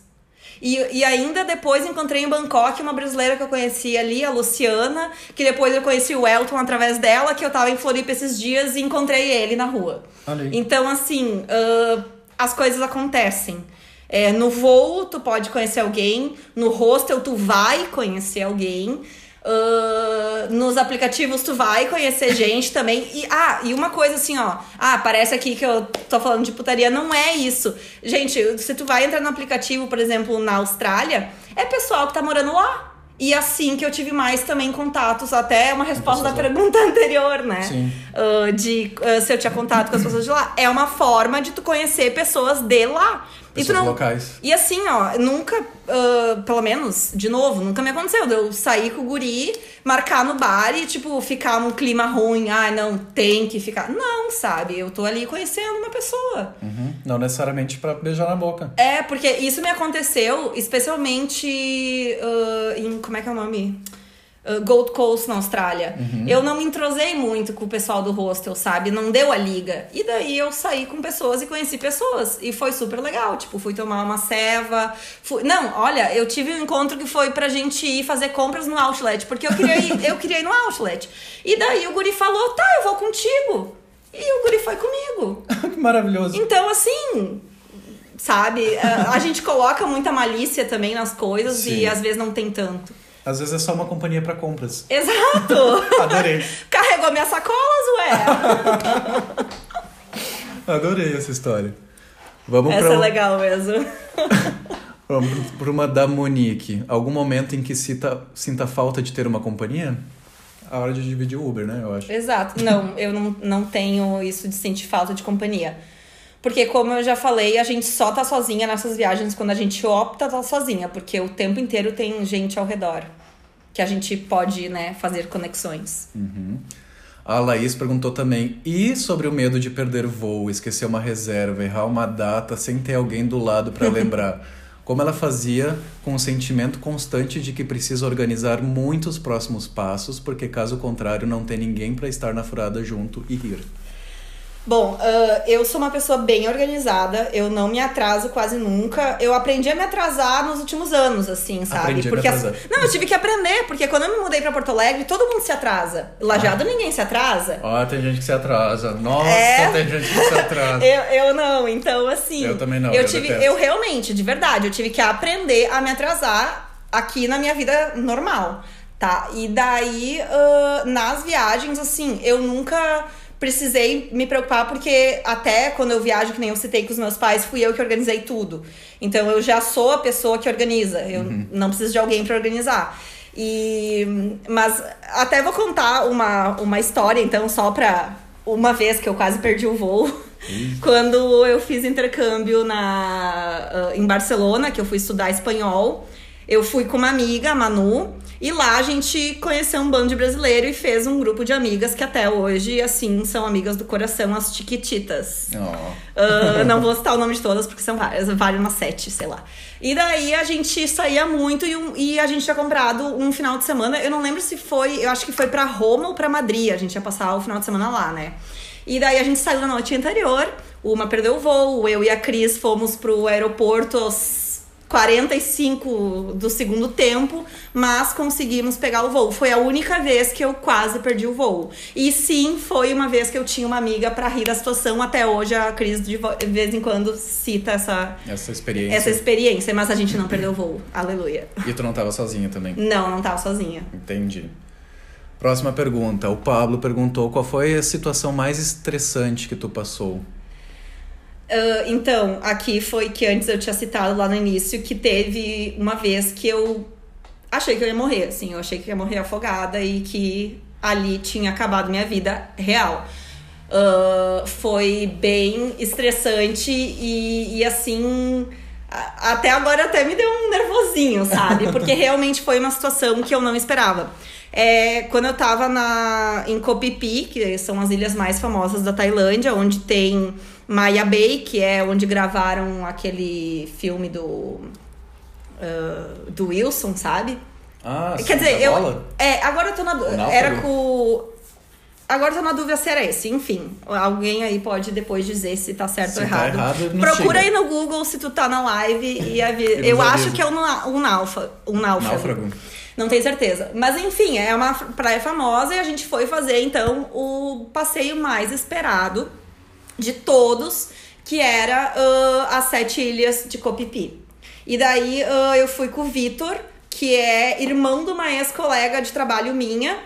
E, e ainda depois encontrei em Bangkok uma brasileira que eu conheci ali, a Luciana, que depois eu conheci o Elton através dela, que eu tava em Floripa esses dias e encontrei ele na rua. Aí. Então, assim, ah, as coisas acontecem. É, no voo, tu pode conhecer alguém. No hostel, tu vai conhecer alguém. Ah, nos aplicativos, tu vai conhecer gente também. E, ah, e uma coisa assim, ó. Ah, parece aqui que eu tô falando de putaria. Não é isso. Gente, se tu vai entrar no aplicativo, por exemplo, na Austrália, é pessoal que tá morando lá. E assim que eu tive mais também contatos, até uma resposta da pergunta anterior, né? Sim. Ah, de ah, se eu tinha contato com as pessoas de lá. É uma forma de tu conhecer pessoas de lá. E Pessoas não- locais. E assim, ó, nunca, ah, pelo menos, de novo, nunca me aconteceu. de Eu sair com o guri, marcar no bar e, tipo, ficar num clima ruim. Ai, não, tem que ficar. Não, sabe? Eu tô ali conhecendo uma pessoa. Uhum. Não necessariamente pra beijar na boca. É, porque isso me aconteceu especialmente ah, em. Como é que é o nome? Ah, Gold Coast, na Austrália. Eu não me entrosei muito com o pessoal do hostel, sabe? Não deu a liga. E daí eu saí com pessoas e conheci pessoas. E foi super legal. Tipo, fui tomar uma ceva. Fui... Não, olha, eu tive um encontro que foi pra gente ir fazer compras no outlet. Porque eu queria ir, eu queria ir no outlet. E daí o guri falou: tá, eu vou contigo. E o guri foi comigo. que maravilhoso. Então, assim, sabe? A, a gente coloca muita malícia também nas coisas Sim. e às vezes não tem tanto. Às vezes é só uma companhia pra compras. Exato! Adorei. Carregou minhas sacolas, ué! Adorei essa história. Vamos Essa pra, é legal mesmo. Vamos pra uma da Monique. Algum momento em que cita, sinta falta de ter uma companhia? A hora de dividir o Uber, né? Eu acho. Exato. Não, eu não, não tenho isso de sentir falta de companhia. Porque, como eu já falei, a gente só tá sozinha nessas viagens quando a gente opta tá sozinha. Porque o tempo inteiro tem gente ao redor. Que a gente pode, né, fazer conexões. A Laís perguntou também: e sobre o medo de perder voo, esquecer uma reserva, errar uma data sem ter alguém do lado para lembrar? Como ela fazia com o sentimento constante de que precisa organizar muitos próximos passos, porque caso contrário não tem ninguém para estar na furada junto e rir. Bom, ah, eu sou uma pessoa bem organizada, eu não me atraso quase nunca. Eu aprendi a me atrasar nos últimos anos, assim, sabe? Aprendi a me porque atrasar. Não, eu tive que aprender, porque quando eu me mudei pra Porto Alegre, todo mundo se atrasa. Lajado ninguém se atrasa. Ó, tem gente que se atrasa. Nossa, É. tem gente que se atrasa. Eu, eu não, então assim. Eu também não, Eu, eu tive, detesto. eu realmente, de verdade, eu tive que aprender a me atrasar aqui na minha vida normal, tá? E daí, ah, nas viagens, assim, eu nunca precisei me preocupar porque até quando eu viajo, que nem eu citei com os meus pais, fui eu que organizei tudo. Então eu já sou a pessoa que organiza, eu Uhum. não preciso de alguém pra organizar. E, mas até vou contar uma, uma história, então, só pra uma vez que eu quase perdi o voo. Quando eu fiz intercâmbio na, ah, em Barcelona, que eu fui estudar espanhol, eu fui com uma amiga, a Manu, e lá a gente conheceu um bando de brasileiro e fez um grupo de amigas que até hoje, assim, são amigas do coração, as Chiquititas. Ó. Ah, não vou citar o nome de todas porque são várias, vale umas sete, sei lá. E daí a gente saía muito e, um- e a gente tinha comprado um final de semana. Eu não lembro se foi, eu acho que foi pra Roma ou pra Madrid. A gente ia passar o final de semana lá, né? E daí a gente saiu na noite anterior, uma perdeu o voo, eu e a Cris fomos pro aeroporto aos 45 do segundo tempo, mas conseguimos pegar o voo. Foi a única vez que eu quase perdi o voo. E sim, foi uma vez que eu tinha uma amiga pra rir da situação. Até hoje a Cris de vez em quando cita essa, Essa experiência. essa experiência, mas a gente não perdeu o voo. Aleluia. E tu não tava sozinha também. Não, não tava sozinha. Entendi. Próxima pergunta. O Pablo perguntou qual foi a situação mais estressante que tu passou. Ah, então, aqui foi que antes eu tinha citado lá no início que teve uma vez que eu achei que eu ia morrer, assim, eu achei que eu ia morrer afogada e que ali tinha acabado minha vida real. Ah, foi bem estressante e, e assim. a- Até agora até me deu um nervosinho, sabe? Porque realmente foi uma situação que eu não esperava. É, quando eu tava na, em Koh Phi Phi, que são as ilhas mais famosas da Tailândia, onde tem Maya Bay, que é onde gravaram aquele filme do, ah, do Wilson, sabe? Ah, Quer sim, dizer, eu. bola? É, agora eu tô na O dúvida. Era com. Agora eu tô na dúvida se era esse. Enfim, alguém aí pode depois dizer se tá certo Se ou tá errado. errado, nos Procura diga. aí no Google se tu tá na live e avi... E nos Eu acho que é um, um, náufrago, um náufrago. Náufrago. Não tenho certeza. Mas enfim, é uma praia famosa e a gente foi fazer então o passeio mais esperado de todos, que era ah, as sete ilhas de Copipi. E daí ah, eu fui com o Vitor, que é irmão de uma ex-colega de trabalho minha,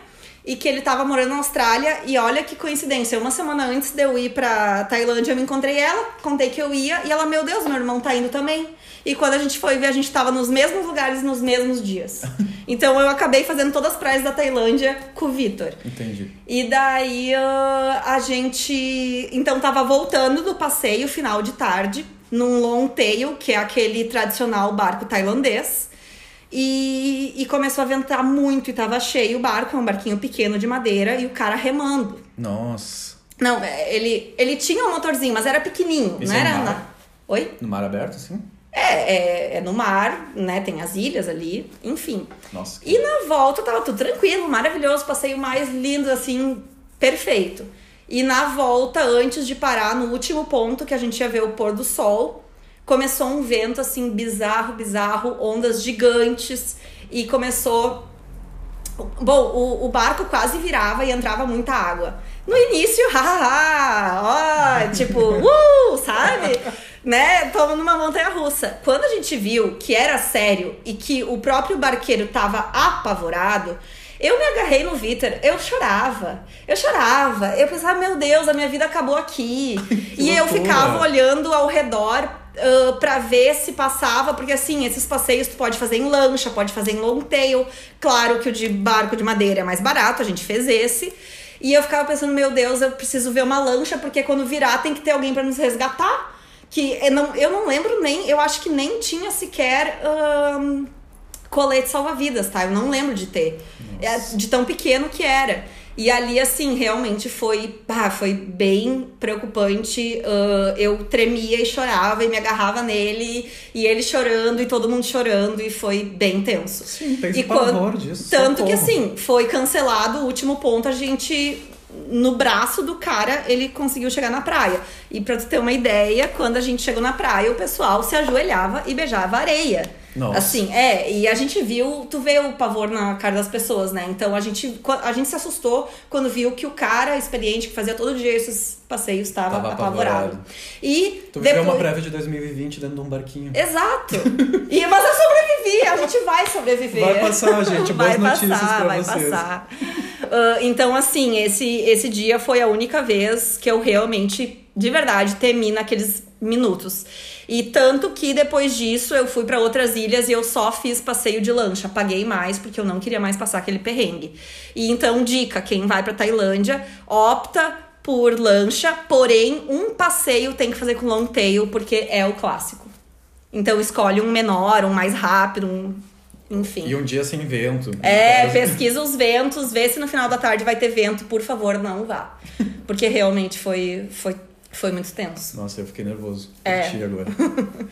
e que ele tava morando na Austrália. E olha que coincidência, uma semana antes de eu ir pra Tailândia, eu me encontrei ela, contei que eu ia, e ela, meu Deus, meu irmão tá indo também. E quando a gente foi ver, a gente tava nos mesmos lugares nos mesmos dias. Então eu acabei fazendo todas as praias da Tailândia com o Vitor. Entendi. E daí ah, a gente então tava voltando do passeio final de tarde num long tail, que é aquele tradicional barco tailandês. E, e começou a ventar muito e tava cheio o barco, é um barquinho pequeno de madeira e o cara remando. Nossa. Não, é, ele, ele tinha um motorzinho, mas era pequenininho, Isso não é era mar? na... Oi? No mar aberto, assim? É, é, é no mar, né? Tem as ilhas ali, enfim. Nossa. E na volta tava tudo tranquilo, maravilhoso, passeio mais lindo, assim, perfeito. E na volta, antes de parar no último ponto que a gente ia ver o pôr do sol, começou um vento assim bizarro, bizarro, ondas gigantes e começou Bom, o, o barco quase virava e entrava muita água. No início, hahaha, ó, tipo, uh, sabe? Né? Tamo numa montanha russa. Quando a gente viu que era sério e que o próprio barqueiro tava apavorado, eu me agarrei no Vitor, eu chorava. Eu chorava. Eu pensava, meu Deus, a minha vida acabou aqui. e eu loucura. ficava olhando ao redor uh, para ver se passava, porque assim, esses passeios tu pode fazer em lancha, pode fazer em long tail. Claro que o de barco de madeira é mais barato, a gente fez esse. E eu ficava pensando, meu Deus, eu preciso ver uma lancha, porque quando virar tem que ter alguém para nos resgatar. Que eu não, eu não lembro nem, eu acho que nem tinha sequer ahn, colete salva-vidas, tá? Eu não lembro de ter. É, de tão pequeno que era. E ali, assim, realmente foi, pá, foi bem preocupante. Ah, eu tremia e chorava e me agarrava nele, e ele chorando, e todo mundo chorando, e foi bem tenso. Sim, tem E pavor disso. Tanto que socorro. assim, foi cancelado o último ponto, a gente. No braço do cara, ele conseguiu chegar na praia. E pra tu ter uma ideia, quando a gente chegou na praia, o pessoal se ajoelhava e beijava areia. Nossa. Assim, é, e a gente viu, tu vê o pavor na cara das pessoas, né? Então a gente, a gente se assustou quando viu que o cara experiente que fazia todo dia esses passeios estava Tava apavorado. apavorado. E Tu viveu uma depois- prévia de 2020 dentro de um barquinho. Exato. E, mas eu sobrevivi, a gente vai sobreviver. Vai passar, gente. Boas vai notícias passar, pra vai vocês. passar. Ah, então, assim, esse, esse dia foi a única vez que eu realmente De verdade, temi naqueles minutos. E tanto que depois disso eu fui para outras ilhas e eu só fiz passeio de lancha. Paguei mais porque eu não queria mais passar aquele perrengue. E então, dica: quem vai para Tailândia, opta por lancha, porém, um passeio tem que fazer com long tail porque é o clássico. Então, escolhe um menor, um mais rápido, um enfim. E um dia sem vento. É, pesquisa os ventos, vê se no final da tarde vai ter vento, por favor, não vá. Porque realmente foi, foi, foi muito tenso. Nossa, eu fiquei nervoso. É. Agora.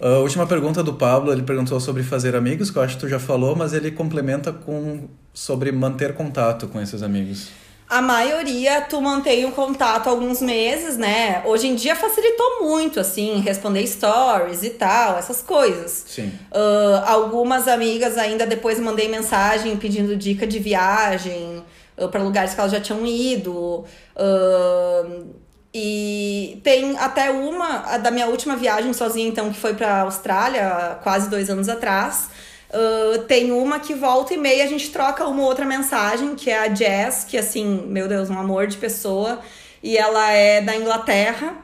A última pergunta do Pablo, ele perguntou sobre fazer amigos, que eu acho que tu já falou, mas ele complementa com sobre manter contato com esses amigos. A maioria tu mantém o contato alguns meses, né? Hoje em dia facilitou muito, assim, responder stories e tal, essas coisas. Sim. Uh, algumas amigas ainda depois mandei mensagem pedindo dica de viagem uh, para lugares que elas já tinham ido. Uh, e tem até uma da minha última viagem sozinha, então, que foi pra Austrália, quase dois anos atrás. Uh, tem uma que volta e meia a gente troca uma outra mensagem, que é a Jess, que assim, meu Deus, um amor de pessoa. E ela é da Inglaterra.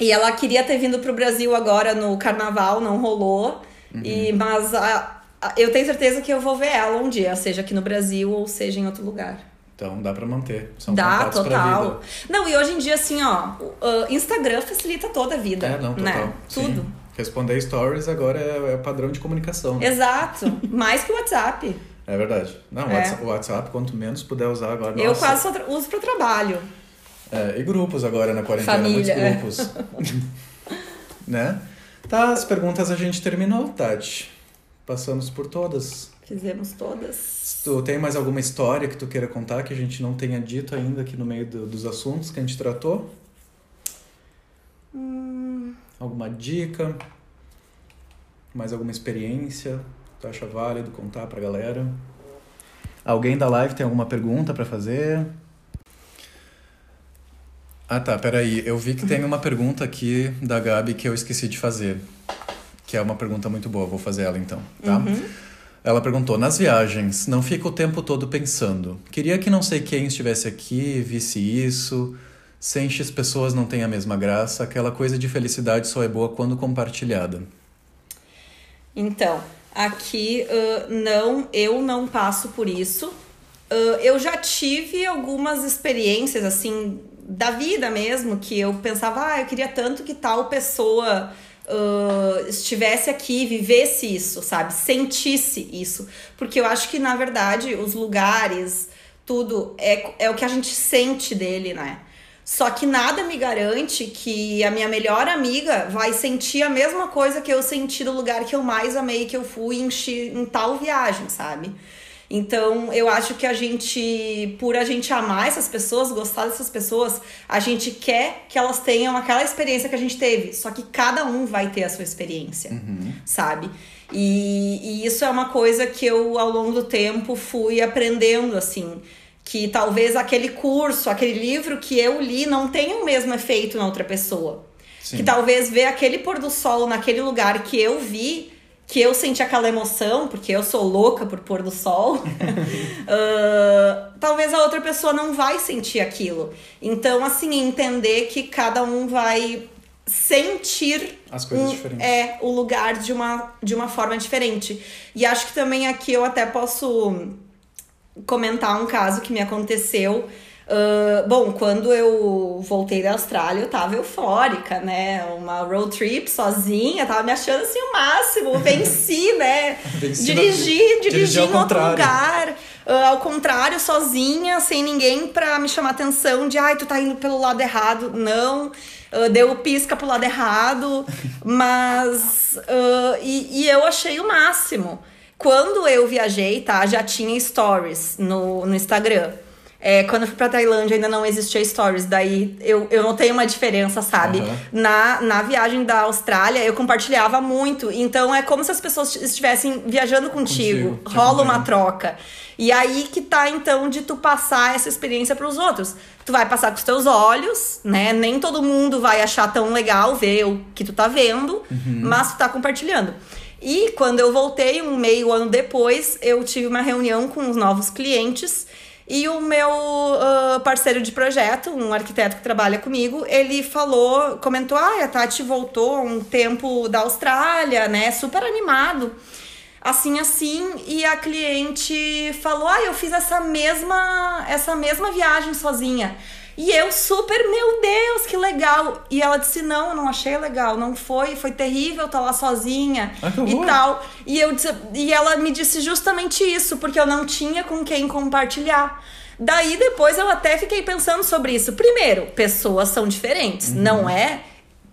E ela queria ter vindo pro Brasil agora no carnaval, não rolou. E, mas a- a- eu tenho certeza que eu vou ver ela um dia, seja aqui no Brasil ou seja em outro lugar. Então dá pra manter. São Dá, total. Não, e hoje em dia, assim, ó, uh, Instagram facilita toda a vida. É, não, total. Né? Sim. Tudo. Responder stories agora é, é padrão de comunicação. né? Exato. Mais que o WhatsApp. É verdade. Não, o É. WhatsApp, o WhatsApp, quanto menos puder usar agora. Eu nossa. quase só uso pro trabalho. É, e grupos agora na quarentena, Família, muitos grupos. né? Tá, as perguntas a gente terminou, Tati. Passamos por todas. Fizemos todas. Tu tem mais alguma história que tu queira contar que a gente não tenha dito ainda aqui no meio do- dos assuntos que a gente tratou? Hum. Alguma dica? Mais alguma experiência? Tu acha válido contar pra galera? Alguém da live tem alguma pergunta pra fazer? Ah tá, peraí. Eu vi que tem uma pergunta aqui da Gabi que eu esqueci de fazer. Que é uma pergunta muito boa, vou fazer ela então, tá? Ela perguntou: nas viagens, não fica o tempo todo pensando. Queria que não sei quem estivesse aqui, visse isso. Sem X pessoas não tem a mesma graça. Aquela coisa de felicidade só é boa quando compartilhada. Então, aqui ah, não, eu não passo por isso. Ah, eu já tive algumas experiências assim da vida mesmo que eu pensava, ah, eu queria tanto que tal pessoa ah, estivesse aqui, vivesse isso, sabe? Sentisse isso. Porque eu acho que, na verdade, os lugares, tudo é, é o que a gente sente dele, né? Só que nada me garante que a minha melhor amiga vai sentir a mesma coisa que eu senti do lugar que eu mais amei, que eu fui em, em tal viagem, sabe? Então, eu acho que a gente, por a gente amar essas pessoas, gostar dessas pessoas, a gente quer que elas tenham aquela experiência que a gente teve. Só que cada um vai ter a sua experiência, sabe? E, e isso é uma coisa que eu, ao longo do tempo, fui aprendendo, assim. Que talvez aquele curso, aquele livro que eu li não tenha o mesmo efeito na outra pessoa. Sim. Que talvez ver aquele pôr do sol naquele lugar que eu vi, que eu senti aquela emoção, porque eu sou louca por pôr do sol, ah, talvez a outra pessoa não vai sentir aquilo. Então, assim, entender que cada um vai sentir As coisas um- diferentes. é o lugar de uma, de uma forma diferente. E acho que também aqui eu até posso comentar um caso que me aconteceu. Ah, bom, quando eu voltei da Austrália, eu tava eufórica, né? Uma road trip sozinha, tava me achando assim o máximo. Venci, né? Venci dirigi, dirigi Dirigi em outro contrário. lugar. ah, ao contrário, sozinha, sem ninguém pra me chamar atenção de ai, tu tá indo pelo lado errado. Não. ah, deu pisca pro lado errado. Mas. e, e eu achei o máximo. Quando eu viajei, tá? Já tinha stories no, no Instagram. É, quando eu fui pra Tailândia ainda não existia stories, daí eu, eu notei uma diferença, sabe? Aham. Na, na viagem da Austrália, eu compartilhava muito. Então é como se as pessoas estivessem viajando contigo. Contigo, Rola uma troca. E aí que tá, então, de tu passar essa experiência pros outros. Tu vai passar com os teus olhos, né? Nem todo mundo vai achar tão legal ver o que tu tá vendo, mas tu tá compartilhando. E quando eu voltei, um meio ano depois, eu tive uma reunião com os novos clientes. E o meu uh, parceiro de projeto, um arquiteto que trabalha comigo, ele falou, comentou: ah, a Tati voltou um tempo da Austrália, né? Super animado. Assim, assim, e a cliente falou: Ah, eu fiz essa mesma, essa mesma viagem sozinha. E eu super, meu Deus, que legal. E ela disse: Não, eu não achei legal, não foi, foi terrível estar lá sozinha Ah, e tal. E, eu, disse- e ela me disse justamente isso, porque eu não tinha com quem compartilhar. Daí depois eu até fiquei pensando sobre isso. Primeiro, pessoas são diferentes, Uhum. não é?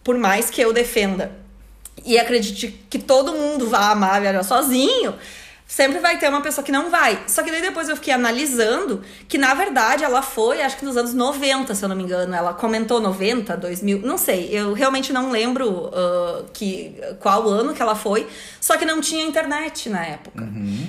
Por mais que eu defenda e acredite que todo mundo vá amar viajar sozinho, sempre vai ter uma pessoa que não vai. Só que daí depois eu fiquei analisando que, na verdade, ela foi, acho que nos anos 90, se eu não me engano. Ela comentou 90, 2000, não sei. Eu realmente não lembro ah, que, qual ano que ela foi. Só que não tinha internet na época.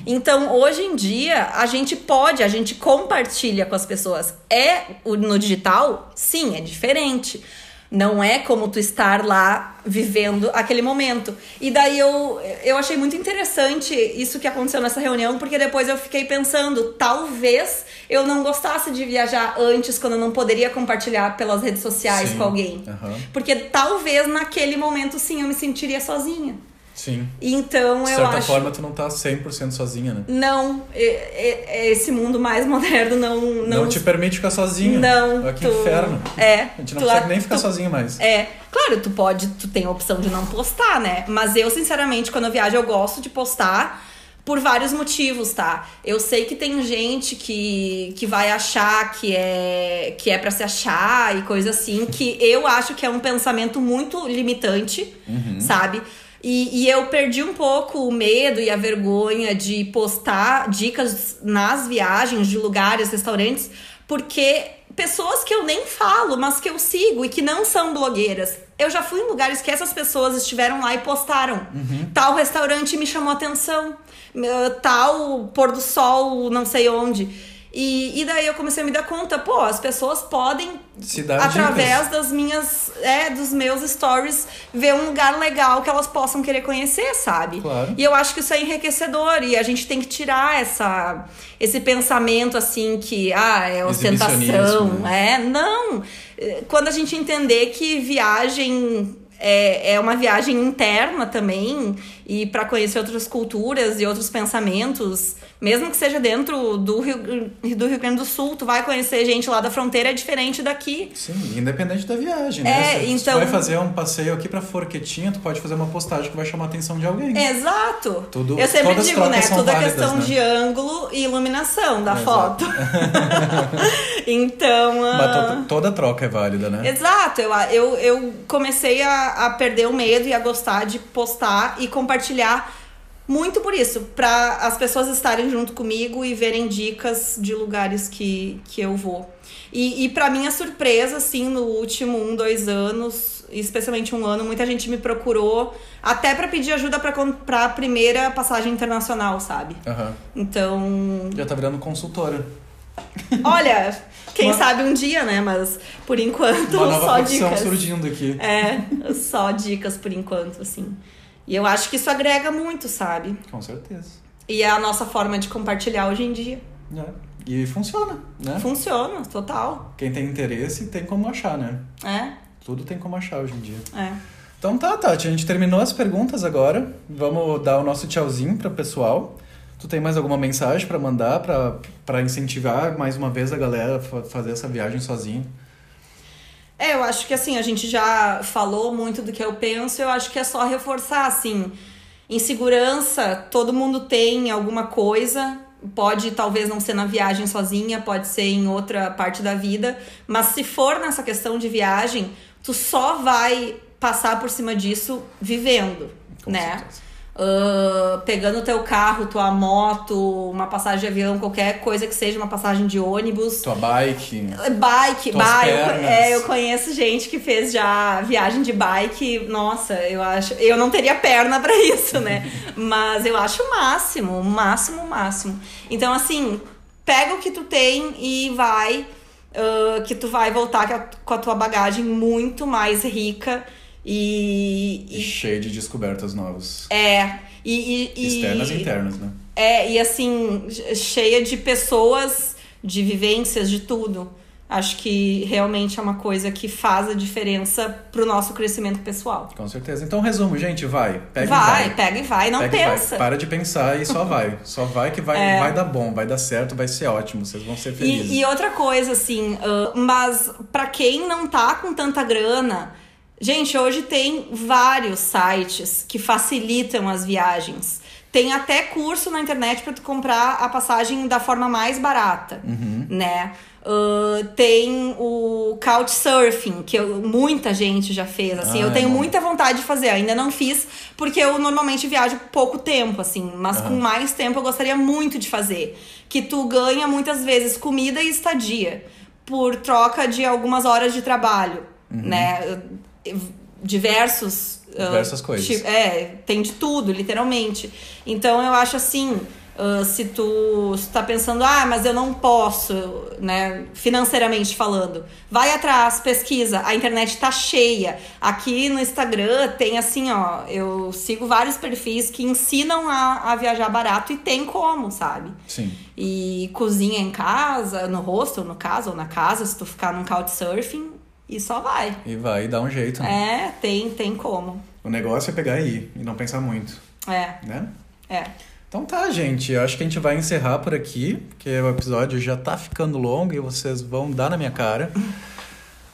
Então, hoje em dia, a gente pode, a gente compartilha com as pessoas. É no digital? Sim, é diferente. Não é como tu estar lá vivendo aquele momento. E daí eu, eu achei muito interessante isso que aconteceu nessa reunião, porque depois eu fiquei pensando, talvez eu não gostasse de viajar antes, quando eu não poderia compartilhar pelas redes sociais Sim. com alguém. Aham. Porque talvez naquele momento, sim, eu me sentiria sozinha. Sim. Então De eu certa acho. forma, tu não tá 100% sozinha, né? Não, e- esse mundo mais moderno não. Não, Não, te permite ficar sozinho. Não, Olha que tu- inferno. É. A gente não consegue nem ficar tu- sozinho mais. É, claro, tu pode, tu tem a opção de não postar, né? Mas eu, sinceramente, quando eu viajo, eu gosto de postar por vários motivos, tá? Eu sei que tem gente que, que vai achar que é que é para se achar e coisa assim, que eu acho que é um pensamento muito limitante, sabe? E, e eu perdi um pouco o medo e a vergonha de postar dicas nas viagens de lugares, restaurantes, porque pessoas que eu nem falo, mas que eu sigo e que não são blogueiras. Eu já fui em lugares que essas pessoas estiveram lá e postaram. Tal restaurante me chamou atenção, tal pôr do sol, não sei onde. E, e daí eu comecei a me dar conta, pô, as pessoas podem através dicas. das minhas, é, dos meus stories, ver um lugar legal que elas possam querer conhecer, sabe? Claro. E eu acho que isso é enriquecedor e a gente tem que tirar essa, esse pensamento assim que, ah, é ostentação, Exibicionismo, é, não. Quando a gente entender que viagem é, é uma viagem interna também e para conhecer outras culturas e outros pensamentos, mesmo que seja dentro do Rio, do Rio Grande do Sul, tu vai conhecer gente lá da fronteira é diferente daqui. Sim, independente da viagem, É, né? Se, se então- tu vai fazer um passeio aqui pra Forquetinha, tu pode fazer uma postagem que vai chamar a atenção de alguém. Exato. Tudo- Eu sempre digo, né? Tudo é válidas, questão né? de ângulo e iluminação da Exato. foto. então. Mas to- toda troca é válida, né? Exato, eu, eu, eu comecei a, a perder o medo e a gostar de postar e compartilhar muito por isso, para as pessoas estarem junto comigo e verem dicas de lugares que, que eu vou. E, e para minha surpresa, assim, no último um, dois anos, especialmente um ano, muita gente me procurou até para pedir ajuda para comprar a primeira passagem internacional, sabe? Aham. Então, Já tá virando consultora. olha, quem Uma- sabe um dia, né? Mas por enquanto, Uma nova só dicas. surgindo aqui. É, só dicas por enquanto, assim. E eu acho que isso agrega muito, sabe? Com certeza. E é a nossa forma de compartilhar hoje em dia. É. E funciona, né? Funciona, total. Quem tem interesse tem como achar, né? É, Tudo tem como achar hoje em dia. é. Então tá, Tati, a gente terminou as perguntas agora. Vamos dar o nosso tchauzinho para o pessoal. Tu tem mais alguma mensagem para mandar para incentivar mais uma vez a galera a fa- fazer essa viagem sozinho? É, eu acho que assim, a gente já falou muito do que eu penso, eu acho que é só reforçar, assim, insegurança, todo mundo tem alguma coisa, pode talvez não ser na viagem sozinha, pode ser em outra parte da vida, mas se for nessa questão de viagem, tu só vai passar por cima disso vivendo, Com né? certeza. Ah, pegando o teu carro, tua moto, uma passagem de avião, qualquer coisa que seja, uma passagem de ônibus, Tua bike. Bike, Tuas bike. pernas. É, eu conheço gente que fez já viagem de bike. Nossa, eu acho. Eu não teria perna pra isso, né? Mas eu acho o máximo, o máximo, o máximo. Então, assim, pega o que tu tem e vai. ah, que tu vai voltar com a tua bagagem muito mais rica e. E cheio de descobertas novas. é. E, e, Externas e internas, né? é, e assim, cheia de pessoas de vivências, de tudo. Acho que realmente é uma coisa que faz a diferença pro nosso crescimento pessoal. Com certeza. Então, resumo, gente, vai. Pega vai, e vai. pega e vai, não Pega e vai. pensa. Para de pensar e só vai. Só vai que vai, É. vai dar bom, vai dar certo, vai ser ótimo. Vocês vão ser felizes. E, e outra coisa, assim, ah, mas pra quem não tá com tanta grana, gente, hoje tem vários sites que facilitam as viagens. Tem até curso na internet pra tu comprar a passagem da forma mais barata, Uhum. né? Ah, tem o Couchsurfing, que eu- muita gente já fez, assim. Ah, eu tenho é muita vontade de fazer, ainda não fiz, porque eu normalmente viajo pouco tempo, assim. Mas com mais tempo eu gostaria muito de fazer. Que tu ganha muitas vezes comida e estadia por troca de algumas horas de trabalho, né? Diversos... Diversas coisas. ti- é, tem de tudo, literalmente. Então eu acho assim, ah, se tu se tu tá pensando, ah, mas eu não posso, né, financeiramente falando, vai atrás, pesquisa, a internet tá cheia. Aqui no Instagram tem assim, ó, eu sigo vários perfis que ensinam a, a viajar barato e tem como, sabe? Sim. E cozinha em casa, no hostel, no caso, ou na casa, se tu ficar num couchsurfing, e só vai. E vai dar um jeito. né? É, tem, tem como. O negócio é pegar e ir e não pensar muito, É, né? é. Então tá, gente. Eu acho que a gente vai encerrar por aqui, porque o episódio já tá ficando longo e vocês vão dar na minha cara.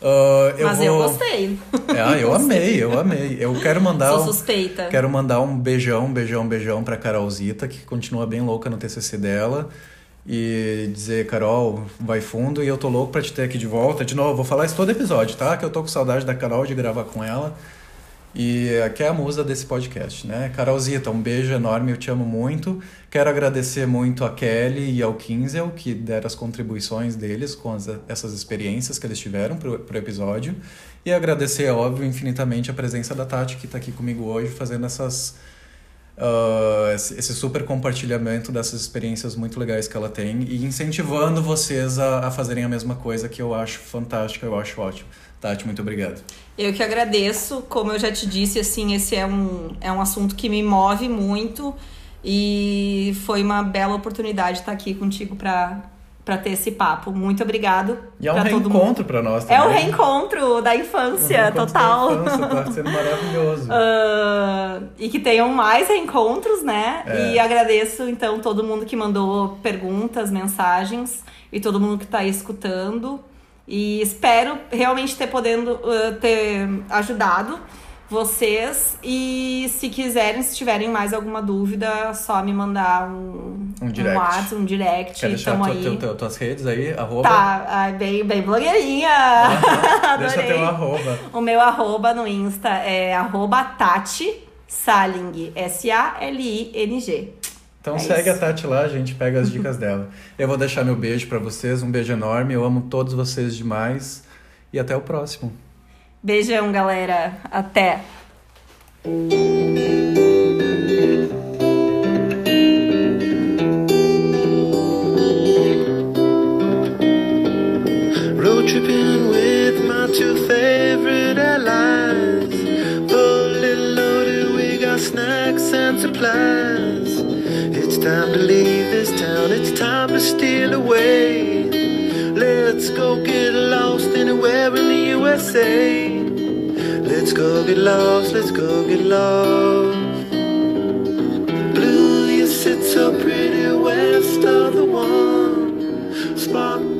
Ah, eu Mas vou... eu gostei. É, ah, eu amei, eu amei. Eu quero mandar. Sou um- suspeita. Quero mandar um beijão, beijão, beijão pra Carolzita, que continua bem louca no TCC dela. E dizer, Carol, vai fundo e eu tô louco pra te ter aqui de volta. De novo, vou falar isso todo episódio, tá? Que eu tô com saudade da Carol de gravar com ela. E aqui é a musa desse podcast, né? Carolzita, um beijo enorme, eu te amo muito. Quero agradecer muito a Kelly e ao Kinzel, que deram as contribuições deles com as- essas experiências que eles tiveram pro, pro episódio. E agradecer, é óbvio, infinitamente a presença da Tati, que tá aqui comigo hoje, fazendo essas ah, esse super compartilhamento dessas experiências muito legais que ela tem e incentivando vocês a, a fazerem a mesma coisa que eu acho fantástica, eu acho ótimo. Tati, muito obrigado. Eu que agradeço. Como eu já te disse, assim, esse é um, é um assunto que me move muito. E foi uma bela oportunidade estar aqui contigo para para ter esse papo. Muito obrigado. E é um reencontro pra nós É o também. reencontro da infância, Reencontro da total. infância, tá sendo maravilhoso. Ah, e que tenham mais reencontros, né? É. E agradeço, então, todo mundo que mandou perguntas, mensagens e todo mundo que tá aí escutando. E espero realmente ter podendo ah, ter ajudado vocês. E se quiserem, se tiverem mais alguma dúvida, é só me mandar um, Um direct. WhatsApp, um direct. Quer deixar tua, aí. teu- teu- tuas redes aí? Arroba? Tá, bem, bem blogueirinha. Deixa teu arroba. O meu arroba no Insta é arroba Tati Saling, S-A-L-I-N-G. Então É segue isso. a Tati lá, a gente pega as dicas dela. Eu vou deixar meu beijo pra vocês, um beijo enorme. Eu amo todos vocês demais. E até o próximo. Beijão, galera. Até. Road tripping with my two favorite allies. Fully loaded, we got snacks and supplies. It's time to leave this town, it's time to steal away. Let's go get lost anywhere in the USA. Let's go get lost, let's go get lost. Blue, you sit so pretty west of the one spot.